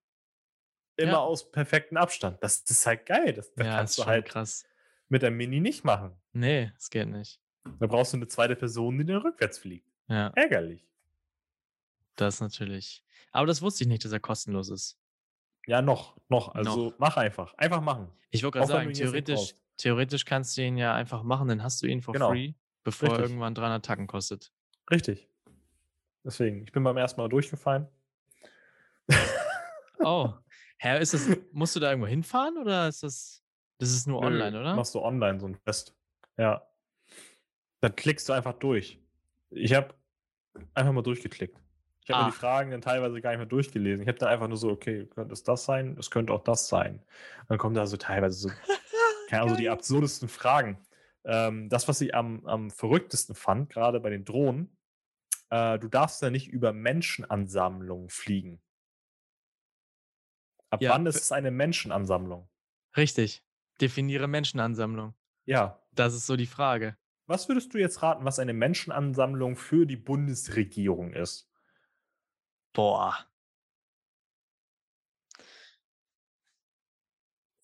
[SPEAKER 2] Immer
[SPEAKER 1] Ja.
[SPEAKER 2] aus perfektem Abstand. Das, das ist halt geil. Das, das
[SPEAKER 1] ja,
[SPEAKER 2] kannst
[SPEAKER 1] ist
[SPEAKER 2] du halt
[SPEAKER 1] krass.
[SPEAKER 2] mit der Mini nicht machen.
[SPEAKER 1] Nee, es geht nicht.
[SPEAKER 2] Da brauchst du eine zweite Person, die dann rückwärts fliegt.
[SPEAKER 1] Ja,
[SPEAKER 2] Ärgerlich.
[SPEAKER 1] das natürlich. Aber das wusste ich nicht, dass er kostenlos ist.
[SPEAKER 2] Ja, noch, noch. Also
[SPEAKER 1] Noch.
[SPEAKER 2] mach einfach. Einfach machen.
[SPEAKER 1] Ich wollte gerade sagen, theoretisch, theoretisch kannst du ihn ja einfach machen, dann hast du ihn for
[SPEAKER 2] Genau.
[SPEAKER 1] free, bevor er
[SPEAKER 2] Richtig.
[SPEAKER 1] irgendwann 300 Tacken kostet.
[SPEAKER 2] Richtig. Deswegen, ich bin beim ersten Mal durchgefallen.
[SPEAKER 1] Oh, Herr, ist das, musst du da irgendwo hinfahren oder ist das, das ist nur
[SPEAKER 2] Nö,
[SPEAKER 1] online, oder?
[SPEAKER 2] Machst du online so ein Test. Ja. Dann klickst du einfach durch. Ich habe einfach mal durchgeklickt. Ich habe mir
[SPEAKER 1] Ah.
[SPEAKER 2] die Fragen dann teilweise gar nicht mehr durchgelesen. Ich habe dann einfach nur so, okay, könnte es das sein? Es könnte auch das sein. Dann kommen da so teilweise so, keine Ahnung, so die absurdesten Fragen. Ähm, das, was ich am, am verrücktesten fand, gerade bei den Drohnen, äh, du darfst ja nicht über Menschenansammlungen fliegen. Ab
[SPEAKER 1] Ja,
[SPEAKER 2] wann ist es eine Menschenansammlung?
[SPEAKER 1] Richtig. Definiere Menschenansammlung.
[SPEAKER 2] Ja,
[SPEAKER 1] Das ist so die Frage.
[SPEAKER 2] Was würdest du jetzt raten, was eine Menschenansammlung für die Bundesregierung ist?
[SPEAKER 1] Boah.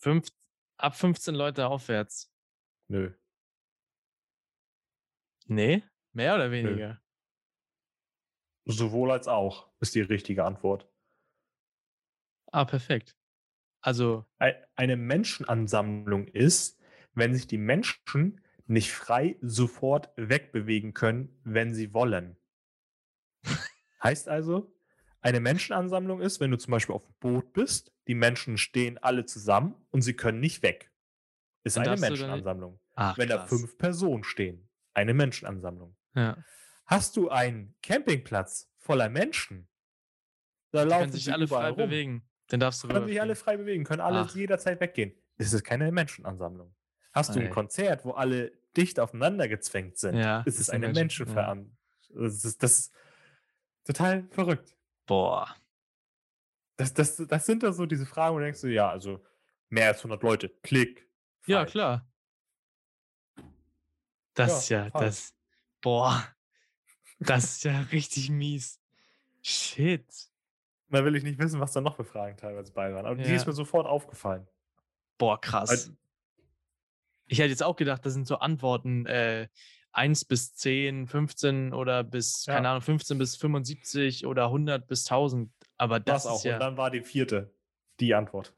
[SPEAKER 1] Fünf, ab 15 Leute aufwärts.
[SPEAKER 2] Nö.
[SPEAKER 1] Nee? Mehr oder weniger?
[SPEAKER 2] Sowohl als auch ist die richtige Antwort.
[SPEAKER 1] Ah, perfekt. Also,
[SPEAKER 2] Ei- Eine Menschenansammlung ist, wenn sich die Menschen nicht frei sofort wegbewegen können, wenn sie wollen. heißt also, eine Menschenansammlung ist, wenn du zum Beispiel auf dem Boot bist, die Menschen stehen alle zusammen und sie können nicht weg. Ist
[SPEAKER 1] Dann
[SPEAKER 2] eine Menschenansammlung.
[SPEAKER 1] ach,
[SPEAKER 2] wenn da
[SPEAKER 1] krass.
[SPEAKER 2] fünf Personen stehen, eine Menschenansammlung.
[SPEAKER 1] Ja.
[SPEAKER 2] Hast du einen Campingplatz voller Menschen? Da
[SPEAKER 1] Die
[SPEAKER 2] laufen
[SPEAKER 1] können sich alle frei
[SPEAKER 2] rum.
[SPEAKER 1] bewegen. Dann darfst du
[SPEAKER 2] Können sich alle frei bewegen, können alle
[SPEAKER 1] Ach.
[SPEAKER 2] jederzeit weggehen. Das ist keine Menschenansammlung. Hast du ein. Konzert, wo alle dicht aufeinander gezwängt sind,
[SPEAKER 1] Ja,
[SPEAKER 2] ist es eine
[SPEAKER 1] Menschen- ja.
[SPEAKER 2] Das, das ist total verrückt.
[SPEAKER 1] Boah.
[SPEAKER 2] Das, das, das sind da so diese Fragen, wo du denkst, du, ja, also mehr als 100 Leute, klick.
[SPEAKER 1] Ja,
[SPEAKER 2] falsch.
[SPEAKER 1] klar. Das
[SPEAKER 2] Ja,
[SPEAKER 1] ist ja,
[SPEAKER 2] falsch.
[SPEAKER 1] das. Boah. Das ist ja richtig mies. Shit.
[SPEAKER 2] Da will ich nicht wissen, was da noch für Fragen teilweise bei waren. Aber die
[SPEAKER 1] Ja.
[SPEAKER 2] ist mir sofort aufgefallen.
[SPEAKER 1] Boah, krass.
[SPEAKER 2] Weil-
[SPEAKER 1] Ich hätte jetzt auch gedacht, das sind so Antworten äh, 1 bis 10, 15 oder bis,
[SPEAKER 2] Ja.
[SPEAKER 1] keine Ahnung, 15 bis 75 oder 100 bis 1000. Aber das
[SPEAKER 2] Das auch.
[SPEAKER 1] ja.
[SPEAKER 2] Und dann war die vierte die Antwort.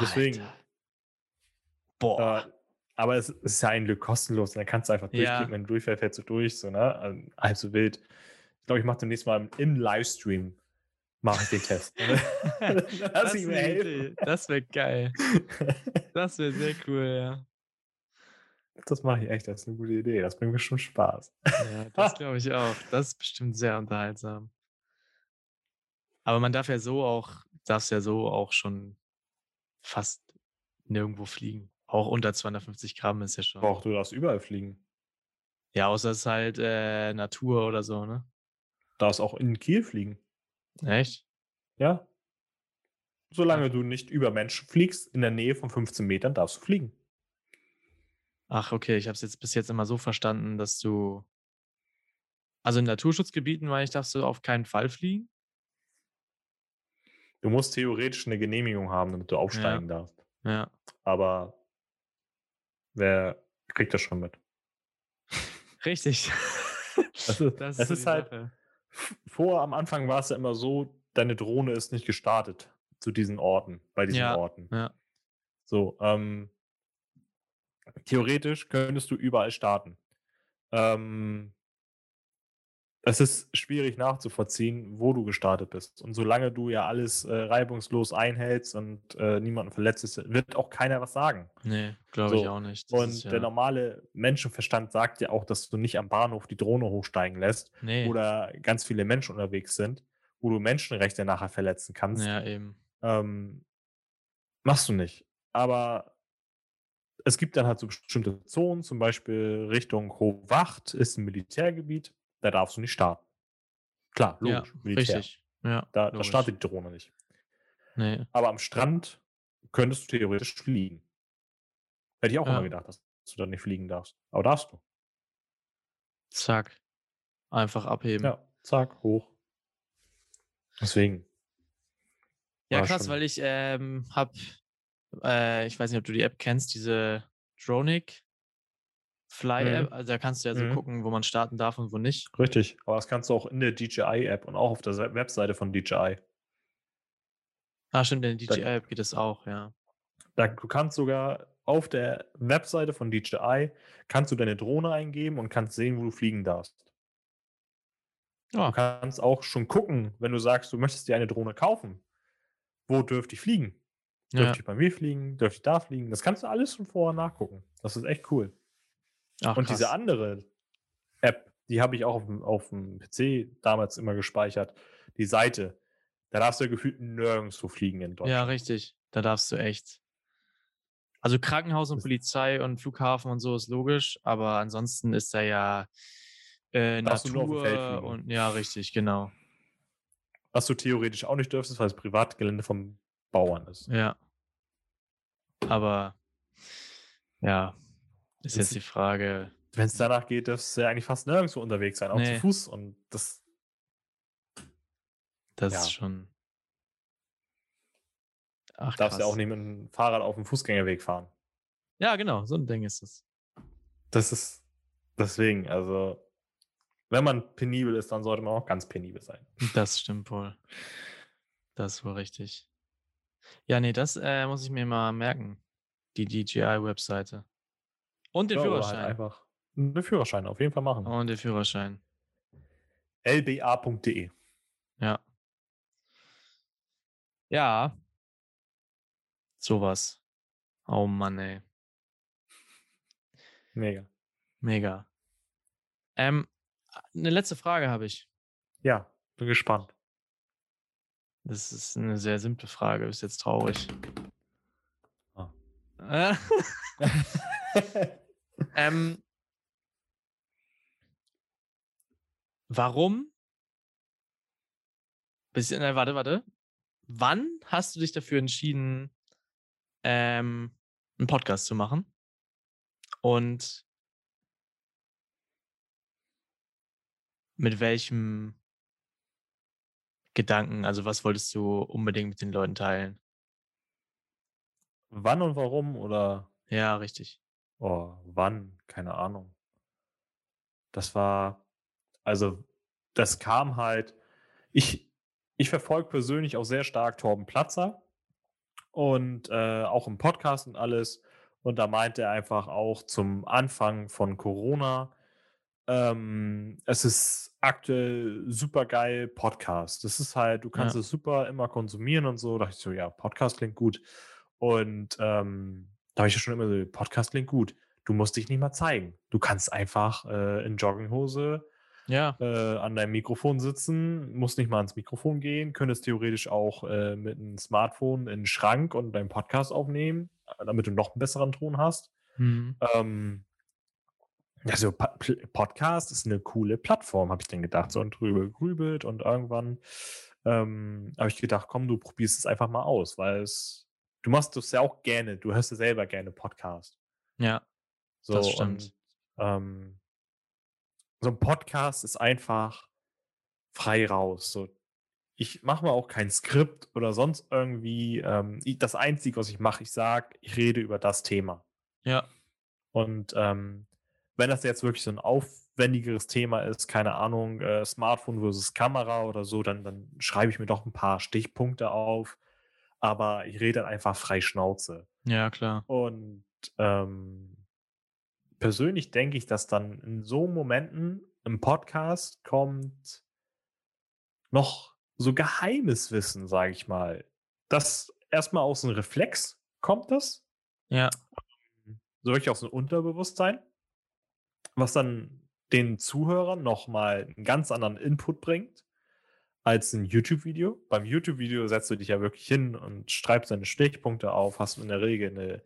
[SPEAKER 2] deswegen-
[SPEAKER 1] Alter. Boah.
[SPEAKER 2] Äh, aber es ist ja ein Glück kostenlos. Und dann kannst du einfach
[SPEAKER 1] Ja.
[SPEAKER 2] durchklicken, wenn du durchfällst, fällst du durch. So, ne? Also, halb so wild. Ich glaube, ich mache demnächst mal im Livestream mache ich den Test.
[SPEAKER 1] Das. Das wäre geil. Das wäre sehr cool, ja.
[SPEAKER 2] Das mache ich echt. Das ist eine gute Idee. Das bringt bestimmt Spaß.
[SPEAKER 1] Ja, das glaube ich auch. Das ist bestimmt sehr unterhaltsam. Aber man darf ja so auch, darfst ja so auch schon fast nirgendwo fliegen. Auch unter 250 Gramm ist ja schon.
[SPEAKER 2] Auch du darfst überall fliegen.
[SPEAKER 1] Ja, außer es ist halt äh, Natur oder so, ne?
[SPEAKER 2] Du darfst auch in Kiel fliegen.
[SPEAKER 1] Echt?
[SPEAKER 2] Ja. Solange du nicht über Menschen fliegst, in der Nähe von 15 Metern darfst du fliegen.
[SPEAKER 1] Ach, okay, ich habe es jetzt bis jetzt immer so verstanden, dass du. Also in Naturschutzgebieten, meine ich, darfst du auf keinen Fall fliegen.
[SPEAKER 2] Du musst theoretisch eine Genehmigung haben, damit du aufsteigen darfst.
[SPEAKER 1] Ja.
[SPEAKER 2] Aber wer kriegt das schon mit?
[SPEAKER 1] Richtig.
[SPEAKER 2] Das ist,
[SPEAKER 1] Das
[SPEAKER 2] ist
[SPEAKER 1] die
[SPEAKER 2] halt,
[SPEAKER 1] Sache.
[SPEAKER 2] vor am Anfang war es ja immer so, deine Drohne ist nicht gestartet zu diesen Orten, bei diesen
[SPEAKER 1] Ja,
[SPEAKER 2] Orten.
[SPEAKER 1] Ja.
[SPEAKER 2] So, ähm, theoretisch könntest du überall starten. Ähm, es ist schwierig nachzuvollziehen, wo du gestartet bist. Und solange du ja alles äh, reibungslos einhältst und äh, niemanden verletzt, ist, wird auch keiner was sagen.
[SPEAKER 1] Nee, glaube ich
[SPEAKER 2] So,
[SPEAKER 1] auch nicht. Das
[SPEAKER 2] Und
[SPEAKER 1] ist ja,
[SPEAKER 2] der normale Menschenverstand sagt ja auch, dass du nicht am Bahnhof die Drohne hochsteigen lässt,
[SPEAKER 1] nee.
[SPEAKER 2] oder ganz viele Menschen unterwegs sind, wo du Menschenrechte nachher verletzen kannst.
[SPEAKER 1] Ja, eben.
[SPEAKER 2] Ähm, machst du nicht. Aber es gibt dann halt so bestimmte Zonen, zum Beispiel Richtung Hochwacht ist ein Militärgebiet, da darfst du nicht starten. Klar, logisch,
[SPEAKER 1] ja,
[SPEAKER 2] Militär.
[SPEAKER 1] richtig. Ja,
[SPEAKER 2] Da, da startet die Drohne nicht.
[SPEAKER 1] Nee.
[SPEAKER 2] Aber am Strand könntest du theoretisch fliegen. Hätte ich auch
[SPEAKER 1] Ja.
[SPEAKER 2] immer gedacht, dass du da nicht fliegen darfst. Aber darfst du.
[SPEAKER 1] Zack. Einfach abheben.
[SPEAKER 2] Ja, zack, hoch. Deswegen.
[SPEAKER 1] Ja, krass,
[SPEAKER 2] schon-
[SPEAKER 1] weil ich ähm, hab, äh, ich weiß nicht, ob du die App kennst, diese Dronic Fly App. Also da kannst du ja so
[SPEAKER 2] Mhm.
[SPEAKER 1] gucken, wo man starten darf und wo nicht.
[SPEAKER 2] Richtig. Aber das kannst du auch in der DJI-App und auch auf der Se- Webseite von DJI.
[SPEAKER 1] Ah, stimmt, in der DJI App geht es auch, ja.
[SPEAKER 2] Da, du kannst sogar auf der Webseite von DJI kannst du deine Drohne eingeben und kannst sehen, wo du fliegen darfst.
[SPEAKER 1] Ja,
[SPEAKER 2] Du kannst auch schon gucken, wenn du sagst, du möchtest dir eine Drohne kaufen. Wo dürfte ich fliegen? Dürfte
[SPEAKER 1] ja.
[SPEAKER 2] ich bei mir fliegen? Dürfte ich da fliegen? Das kannst du alles schon vorher nachgucken. Das ist echt cool.
[SPEAKER 1] Ach,
[SPEAKER 2] Und diese
[SPEAKER 1] krass.
[SPEAKER 2] andere App, die habe ich auch auf dem, auf dem PC damals immer gespeichert. Die Seite. Da darfst du ja gefühlt nirgendwo fliegen in Deutschland.
[SPEAKER 1] Ja, richtig. Da darfst du echt. Also Krankenhaus und Polizei und Flughafen und so ist logisch, aber ansonsten ist da ja äh,
[SPEAKER 2] Darfst auf dem
[SPEAKER 1] Natur und ja, richtig, genau.
[SPEAKER 2] Was du theoretisch auch nicht dürftest, weil es Privatgelände vom Bauern ist.
[SPEAKER 1] Ja. Aber ja, ist jetzt die Frage.
[SPEAKER 2] Wenn es danach geht, dürftest du ja eigentlich fast nirgendwo unterwegs sein, auch
[SPEAKER 1] Nee.
[SPEAKER 2] zu Fuß. Und das,
[SPEAKER 1] Das
[SPEAKER 2] Ja.
[SPEAKER 1] ist schon. Ach,
[SPEAKER 2] darfst ja
[SPEAKER 1] krass.
[SPEAKER 2] auch nicht mit dem Fahrrad auf dem Fußgängerweg fahren.
[SPEAKER 1] Ja, genau, so ein Ding ist es.
[SPEAKER 2] Das ist deswegen, also, wenn man penibel ist, dann sollte man auch ganz penibel sein.
[SPEAKER 1] Das stimmt wohl. Das ist wohl richtig. Ja, nee, das äh, muss ich mir mal merken. Die DJI-Webseite. Und den
[SPEAKER 2] Ja, halt
[SPEAKER 1] Führerschein.
[SPEAKER 2] einfach einen Führerschein auf jeden Fall machen.
[SPEAKER 1] Und den Führerschein.
[SPEAKER 2] lba.de.
[SPEAKER 1] Ja. Ja. Sowas. Oh Mann, ey.
[SPEAKER 2] Mega.
[SPEAKER 1] Mega. Ähm, eine letzte Frage habe ich.
[SPEAKER 2] Ja, bin gespannt.
[SPEAKER 1] Das ist eine sehr simple Frage. Ist jetzt traurig. Äh, ähm, warum? Bisschen, äh, warte, warte. Wann hast du dich dafür entschieden, ähm, einen Podcast zu machen? Und mit welchem Gedanken, also was wolltest du unbedingt mit den Leuten teilen?
[SPEAKER 2] Wann und warum oder
[SPEAKER 1] Ja, richtig.
[SPEAKER 2] oh, wann? Keine Ahnung. Das war, also, das kam halt. Ich, ich verfolge persönlich auch sehr stark Torben Platzer und äh, auch im Podcast und alles. Und da meinte er einfach auch zum Anfang von Corona, ähm, es ist aktuell super geil Podcast. Das ist halt, du kannst
[SPEAKER 1] Ja.
[SPEAKER 2] es super immer konsumieren und so. Da dachte ich so, ja, Podcast klingt gut. Und ähm, da habe ich ja schon immer so, Podcast klingt gut. Du musst dich nicht mal zeigen. Du kannst einfach äh, in Jogginghose
[SPEAKER 1] Ja,
[SPEAKER 2] äh, an deinem Mikrofon sitzen, musst nicht mal ans Mikrofon gehen, könntest theoretisch auch äh, mit einem Smartphone in den Schrank und deinen Podcast aufnehmen, äh, damit du noch einen besseren Ton hast.
[SPEAKER 1] mhm.
[SPEAKER 2] Ähm, also Podcast ist eine coole Plattform, habe ich dann gedacht, so und drüber gegrübelt und irgendwann ähm, habe ich gedacht, komm, du probierst es einfach mal aus, weil es, du machst das ja auch gerne, du hörst ja selber gerne Podcast.
[SPEAKER 1] ja,
[SPEAKER 2] So,
[SPEAKER 1] Das stimmt.
[SPEAKER 2] Und, ähm, so ein Podcast ist einfach frei raus. So, ich mache mir auch kein Skript oder sonst irgendwie. Ähm, das Einzige, was ich mache, ich sage, ich rede über das Thema.
[SPEAKER 1] ja,
[SPEAKER 2] Und ähm, wenn das jetzt wirklich so ein aufwendigeres Thema ist, keine Ahnung, äh, Smartphone versus Kamera oder so, dann, dann schreibe ich mir doch ein paar Stichpunkte auf. Aber ich rede dann einfach frei Schnauze.
[SPEAKER 1] ja, klar.
[SPEAKER 2] Und ähm, persönlich denke ich, dass dann in so Momenten im Podcast kommt noch so geheimes Wissen, sage ich mal. Das erstmal aus einem Reflex kommt das,
[SPEAKER 1] Ja,
[SPEAKER 2] so wirklich aus dem Unterbewusstsein, was dann den Zuhörern nochmal einen ganz anderen Input bringt als ein YouTube-Video. Beim YouTube-Video setzt du dich ja wirklich hin und schreibst deine Stichpunkte auf, hast in der Regel eine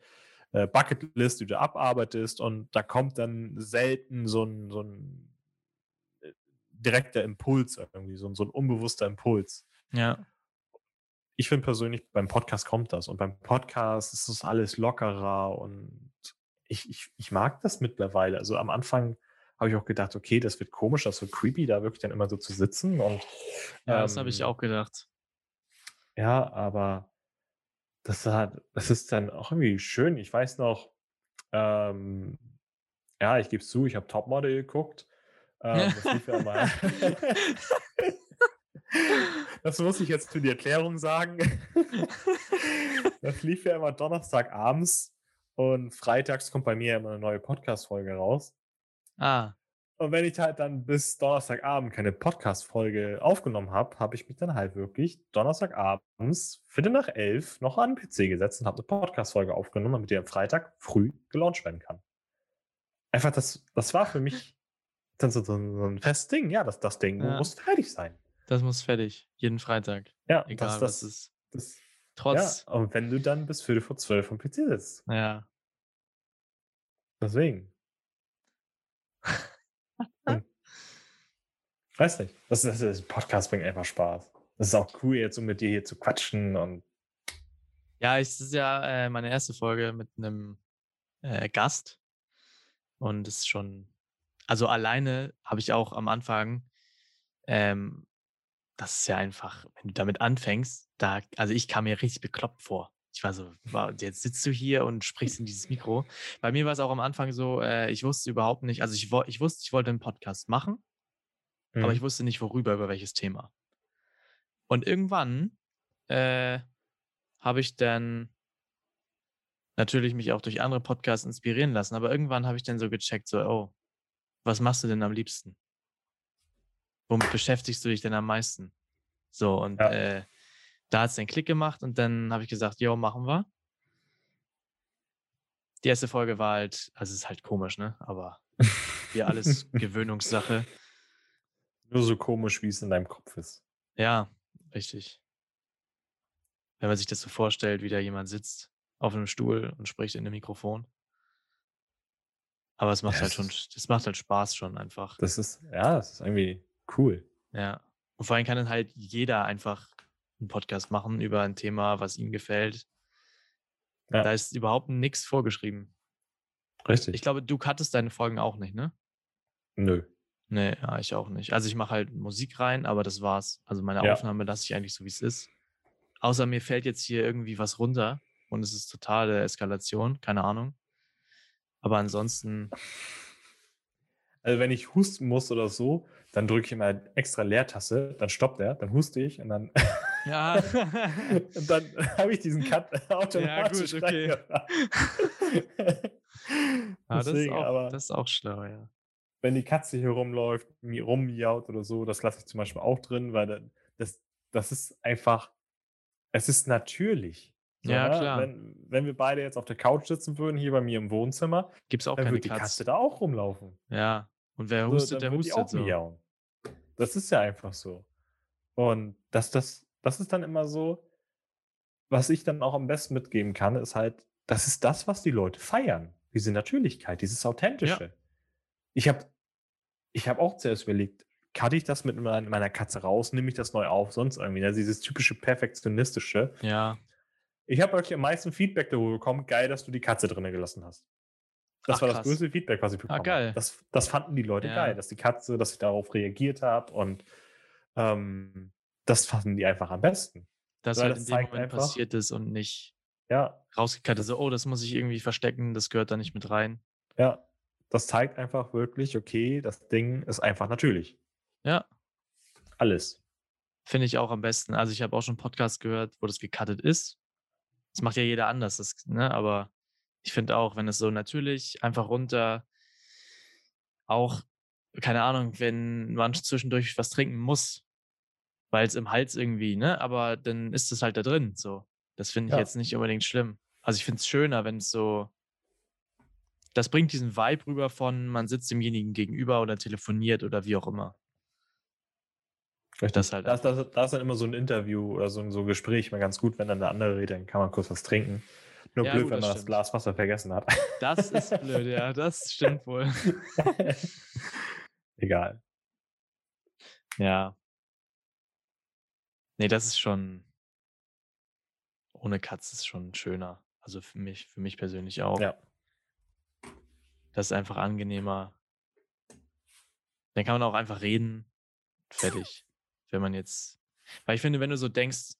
[SPEAKER 2] äh, Bucketlist, die du abarbeitest und da kommt dann selten so ein, so ein äh, direkter Impuls irgendwie, so ein, so ein unbewusster Impuls.
[SPEAKER 1] ja,
[SPEAKER 2] Ich finde persönlich, beim Podcast kommt das und beim Podcast ist das alles lockerer und ich, ich, ich mag das mittlerweile. Also am Anfang habe ich auch gedacht, okay, das wird komisch, das wird creepy, da wirklich dann immer so zu sitzen. Und
[SPEAKER 1] Ja, das habe ich
[SPEAKER 2] ähm,
[SPEAKER 1] auch gedacht.
[SPEAKER 2] ja, aber das, hat, das ist dann auch irgendwie schön. Ich weiß noch, ähm, ja, ich gebe es zu, ich habe Topmodel geguckt. Ähm, das lief ja. Das muss ich jetzt für die Erklärung sagen. Das lief ja immer Donnerstagabends und freitags kommt bei mir immer eine neue Podcast-Folge raus.
[SPEAKER 1] Ah,
[SPEAKER 2] Und wenn ich halt dann bis Donnerstagabend keine Podcast-Folge aufgenommen habe, habe ich mich dann halt wirklich Donnerstagabends, Viertel nach elf, noch an den PC gesetzt und habe eine Podcast-Folge aufgenommen, damit die am Freitag früh gelauncht werden kann. Einfach, das, das war für mich dann so, so, ein festes Ding. Ja, das, das Ding
[SPEAKER 1] Ja.
[SPEAKER 2] muss fertig sein.
[SPEAKER 1] das muss fertig. Jeden Freitag.
[SPEAKER 2] Ja,
[SPEAKER 1] Egal,
[SPEAKER 2] das,
[SPEAKER 1] was
[SPEAKER 2] das,
[SPEAKER 1] ist.
[SPEAKER 2] das,
[SPEAKER 1] Trotz.
[SPEAKER 2] Ja, und wenn du dann bis Viertel vor zwölf am PC sitzt.
[SPEAKER 1] Ja.
[SPEAKER 2] Deswegen. Und, weiß nicht. Das, das, das Podcast bringt einfach Spaß. Das ist auch cool, jetzt so mit dir hier zu quatschen und
[SPEAKER 1] Ja, es ist ja äh, meine erste Folge mit einem äh, Gast. Und es ist schon, also alleine habe ich auch am Anfang, ähm, das ist ja einfach, wenn du damit anfängst, da, also ich kam mir richtig bekloppt vor. Ich war so, wow, jetzt sitzt du hier und sprichst in dieses Mikro. Bei mir war es auch am Anfang so, äh, ich wusste überhaupt nicht, also ich, ich wusste, ich wollte einen Podcast machen, aber ich
[SPEAKER 2] Mhm.
[SPEAKER 1] wusste nicht, worüber, über welches Thema. Und irgendwann äh, habe ich dann natürlich mich auch durch andere Podcasts inspirieren lassen, aber irgendwann habe ich dann so gecheckt, so, oh, was machst du denn am liebsten? Womit beschäftigst du dich denn am meisten? So, und
[SPEAKER 2] Ja.
[SPEAKER 1] äh, da hat es den Klick gemacht und dann habe ich gesagt, jo, machen wir. Die erste Folge war halt, also es ist halt komisch, ne? Aber hier alles Gewöhnungssache.
[SPEAKER 2] Nur so komisch, wie es in deinem Kopf ist.
[SPEAKER 1] Ja, richtig. Wenn man sich das so vorstellt, wie da jemand sitzt auf einem Stuhl und spricht in einem Mikrofon. Aber es macht
[SPEAKER 2] Ja,
[SPEAKER 1] halt schon, das macht halt Spaß schon einfach.
[SPEAKER 2] Das ist, ja, das ist irgendwie cool.
[SPEAKER 1] Ja. Und vor allem kann dann halt jeder einfach einen Podcast machen über ein Thema, was ihm gefällt.
[SPEAKER 2] Ja.
[SPEAKER 1] Da ist überhaupt nichts vorgeschrieben.
[SPEAKER 2] Richtig.
[SPEAKER 1] Ich glaube, du cuttest deine Folgen auch nicht, ne?
[SPEAKER 2] Nö.
[SPEAKER 1] Nee, ja, ich auch nicht. Also ich mache halt Musik rein, aber das war's. Also meine
[SPEAKER 2] Ja.
[SPEAKER 1] Aufnahme lasse ich eigentlich so, wie es ist. Außer mir fällt jetzt hier irgendwie was runter und es ist totale Eskalation, keine Ahnung. Aber ansonsten,
[SPEAKER 2] Also wenn ich husten muss oder so, dann drücke ich immer extra Leertaste, dann stoppt er, dann huste ich und dann,
[SPEAKER 1] ja.
[SPEAKER 2] und dann habe ich diesen Cut automatisch
[SPEAKER 1] gut, okay. Ja, das, ist
[SPEAKER 2] Deswegen,
[SPEAKER 1] auch,
[SPEAKER 2] aber
[SPEAKER 1] das ist auch schlau, ja.
[SPEAKER 2] wenn die Katze hier rumläuft, mi- rummiaut oder so, das lasse ich zum Beispiel auch drin, weil da- das, das ist einfach, es ist natürlich. So,
[SPEAKER 1] Ja,
[SPEAKER 2] ne?
[SPEAKER 1] klar.
[SPEAKER 2] Wenn, wenn wir beide jetzt auf der Couch sitzen würden, hier bei mir im Wohnzimmer,
[SPEAKER 1] Gibt es auch
[SPEAKER 2] dann würde die
[SPEAKER 1] Katze.
[SPEAKER 2] Katze da auch rumlaufen.
[SPEAKER 1] Ja. Und wer hustet,
[SPEAKER 2] dann
[SPEAKER 1] der
[SPEAKER 2] wird die
[SPEAKER 1] hustet
[SPEAKER 2] auch
[SPEAKER 1] so.
[SPEAKER 2] miauen. Das ist ja einfach so. Und das, das, das ist dann immer so, was ich dann auch am besten mitgeben kann, ist halt, das ist das, was die Leute feiern. Diese Natürlichkeit, dieses Authentische. Ich habe ich hab auch zuerst überlegt, cutte ich das mit mein- meiner Katze raus, nehme ich das neu auf, sonst irgendwie. Also dieses typische Perfektionistische.
[SPEAKER 1] Ja.
[SPEAKER 2] Ich habe wirklich am meisten Feedback darüber bekommen, geil, dass du die Katze drinnen gelassen hast. Das
[SPEAKER 1] Ach,
[SPEAKER 2] war das größte Feedback, was ich bekommen
[SPEAKER 1] geil.
[SPEAKER 2] habe. Das, das fanden die Leute
[SPEAKER 1] Ja.
[SPEAKER 2] geil, dass die Katze, dass ich darauf reagiert habe und ähm, das fanden die einfach am besten.
[SPEAKER 1] Das halt
[SPEAKER 2] das
[SPEAKER 1] in dem
[SPEAKER 2] zeigt
[SPEAKER 1] Moment
[SPEAKER 2] einfach-
[SPEAKER 1] passiert ist und nicht
[SPEAKER 2] Ja,
[SPEAKER 1] rausgekattet. So, oh, das muss ich irgendwie verstecken, das gehört da nicht mit rein.
[SPEAKER 2] ja. Das zeigt einfach wirklich, okay, das Ding ist einfach natürlich.
[SPEAKER 1] Ja.
[SPEAKER 2] Alles.
[SPEAKER 1] Finde ich auch am besten. Also ich habe auch schon einen Podcast gehört, wo das gecuttet ist. Das macht ja jeder anders, das, ne? aber ich finde auch, wenn es so natürlich einfach runter, auch, keine Ahnung, wenn man zwischendurch was trinken muss, weil es im Hals irgendwie, ne? Aber dann ist es halt da drin. So. Das finde ich
[SPEAKER 2] Ja.
[SPEAKER 1] jetzt nicht unbedingt schlimm. Also ich finde es schöner, wenn es so. Das bringt diesen Vibe rüber von, man sitzt demjenigen gegenüber oder telefoniert oder wie auch immer. Das halt
[SPEAKER 2] Das, das, das ist dann immer so ein Interview oder so, ein- so ein Gespräch mal ganz gut, wenn dann der andere redet, dann kann man kurz was trinken. Nur
[SPEAKER 1] Ja,
[SPEAKER 2] blöd,
[SPEAKER 1] gut,
[SPEAKER 2] wenn
[SPEAKER 1] das
[SPEAKER 2] man das
[SPEAKER 1] stimmt.
[SPEAKER 2] Glas Wasser vergessen hat.
[SPEAKER 1] Das ist blöd, ja, das stimmt wohl.
[SPEAKER 2] Egal.
[SPEAKER 1] Ja. Nee, das ist schon. Ohne Katz ist schon schöner. Also für mich, für mich persönlich auch.
[SPEAKER 2] Ja.
[SPEAKER 1] Das ist einfach angenehmer. Dann kann man auch einfach reden. Fertig. Wenn man jetzt. Weil ich finde, wenn du so denkst,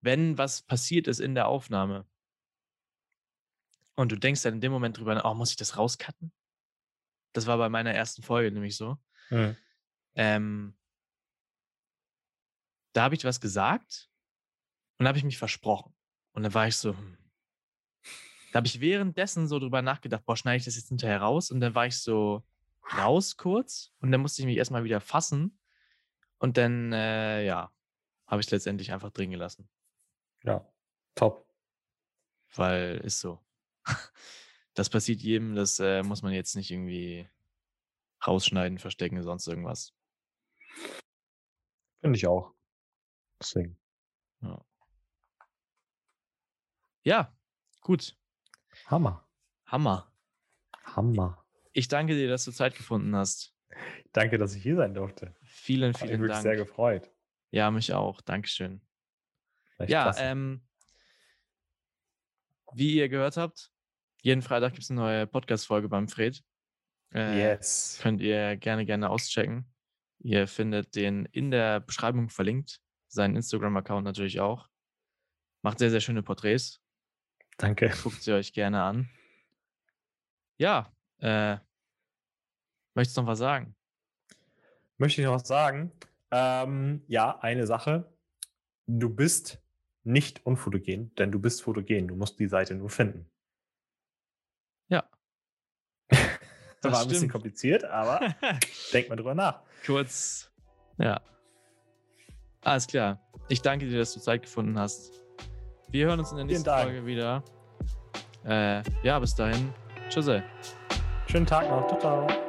[SPEAKER 1] wenn was passiert ist in der Aufnahme und du denkst dann in dem Moment drüber, oh, muss ich das rauscutten? Das war bei meiner ersten Folge nämlich so.
[SPEAKER 2] Mhm.
[SPEAKER 1] Ähm, da habe ich was gesagt und habe ich mich versprochen. Und dann war ich so, hm. da habe ich währenddessen so drüber nachgedacht, boah, schneide ich das jetzt hinterher raus? Und dann war ich so raus kurz und dann musste ich mich erstmal wieder fassen. Und dann, äh, ja, habe ich es letztendlich einfach drin gelassen.
[SPEAKER 2] Ja, top.
[SPEAKER 1] Weil ist so. Das passiert jedem, das äh, muss man jetzt nicht irgendwie rausschneiden, verstecken, sonst irgendwas.
[SPEAKER 2] Finde ich auch. Deswegen.
[SPEAKER 1] Ja. ja, gut.
[SPEAKER 2] Hammer.
[SPEAKER 1] Hammer.
[SPEAKER 2] Hammer.
[SPEAKER 1] Ich danke dir, dass du Zeit gefunden hast.
[SPEAKER 2] Danke, dass ich hier sein durfte.
[SPEAKER 1] Vielen,
[SPEAKER 2] Hat mich
[SPEAKER 1] vielen
[SPEAKER 2] wirklich
[SPEAKER 1] Dank.
[SPEAKER 2] sehr gefreut.
[SPEAKER 1] Ja, mich auch. Dankeschön.
[SPEAKER 2] Echt
[SPEAKER 1] ja,
[SPEAKER 2] klasse.
[SPEAKER 1] ähm, wie ihr gehört habt, jeden Freitag gibt es eine neue Podcast-Folge beim Fred. Äh,
[SPEAKER 2] yes.
[SPEAKER 1] Könnt ihr gerne, gerne auschecken. Ihr findet den in der Beschreibung verlinkt. Seinen Instagram-Account natürlich auch. Macht sehr, sehr schöne Porträts.
[SPEAKER 2] Danke.
[SPEAKER 1] Guckt sie euch gerne an. Ja, äh, möchtest du noch was sagen?
[SPEAKER 2] Möchte ich noch was sagen? Ähm, ja, eine Sache. Du bist nicht unfotogen, denn du bist fotogen. Du musst die Seite nur finden.
[SPEAKER 1] Ja.
[SPEAKER 2] Das war ein bisschen
[SPEAKER 1] stimmt.
[SPEAKER 2] kompliziert, aber denk mal drüber nach.
[SPEAKER 1] Kurz, ja. Alles klar. Ich danke dir, dass du Zeit gefunden hast. Wir hören uns in der nächsten. Folge wieder. Äh, ja, bis dahin. Tschüss.
[SPEAKER 2] Schönen Tag noch. Ciao, ciao.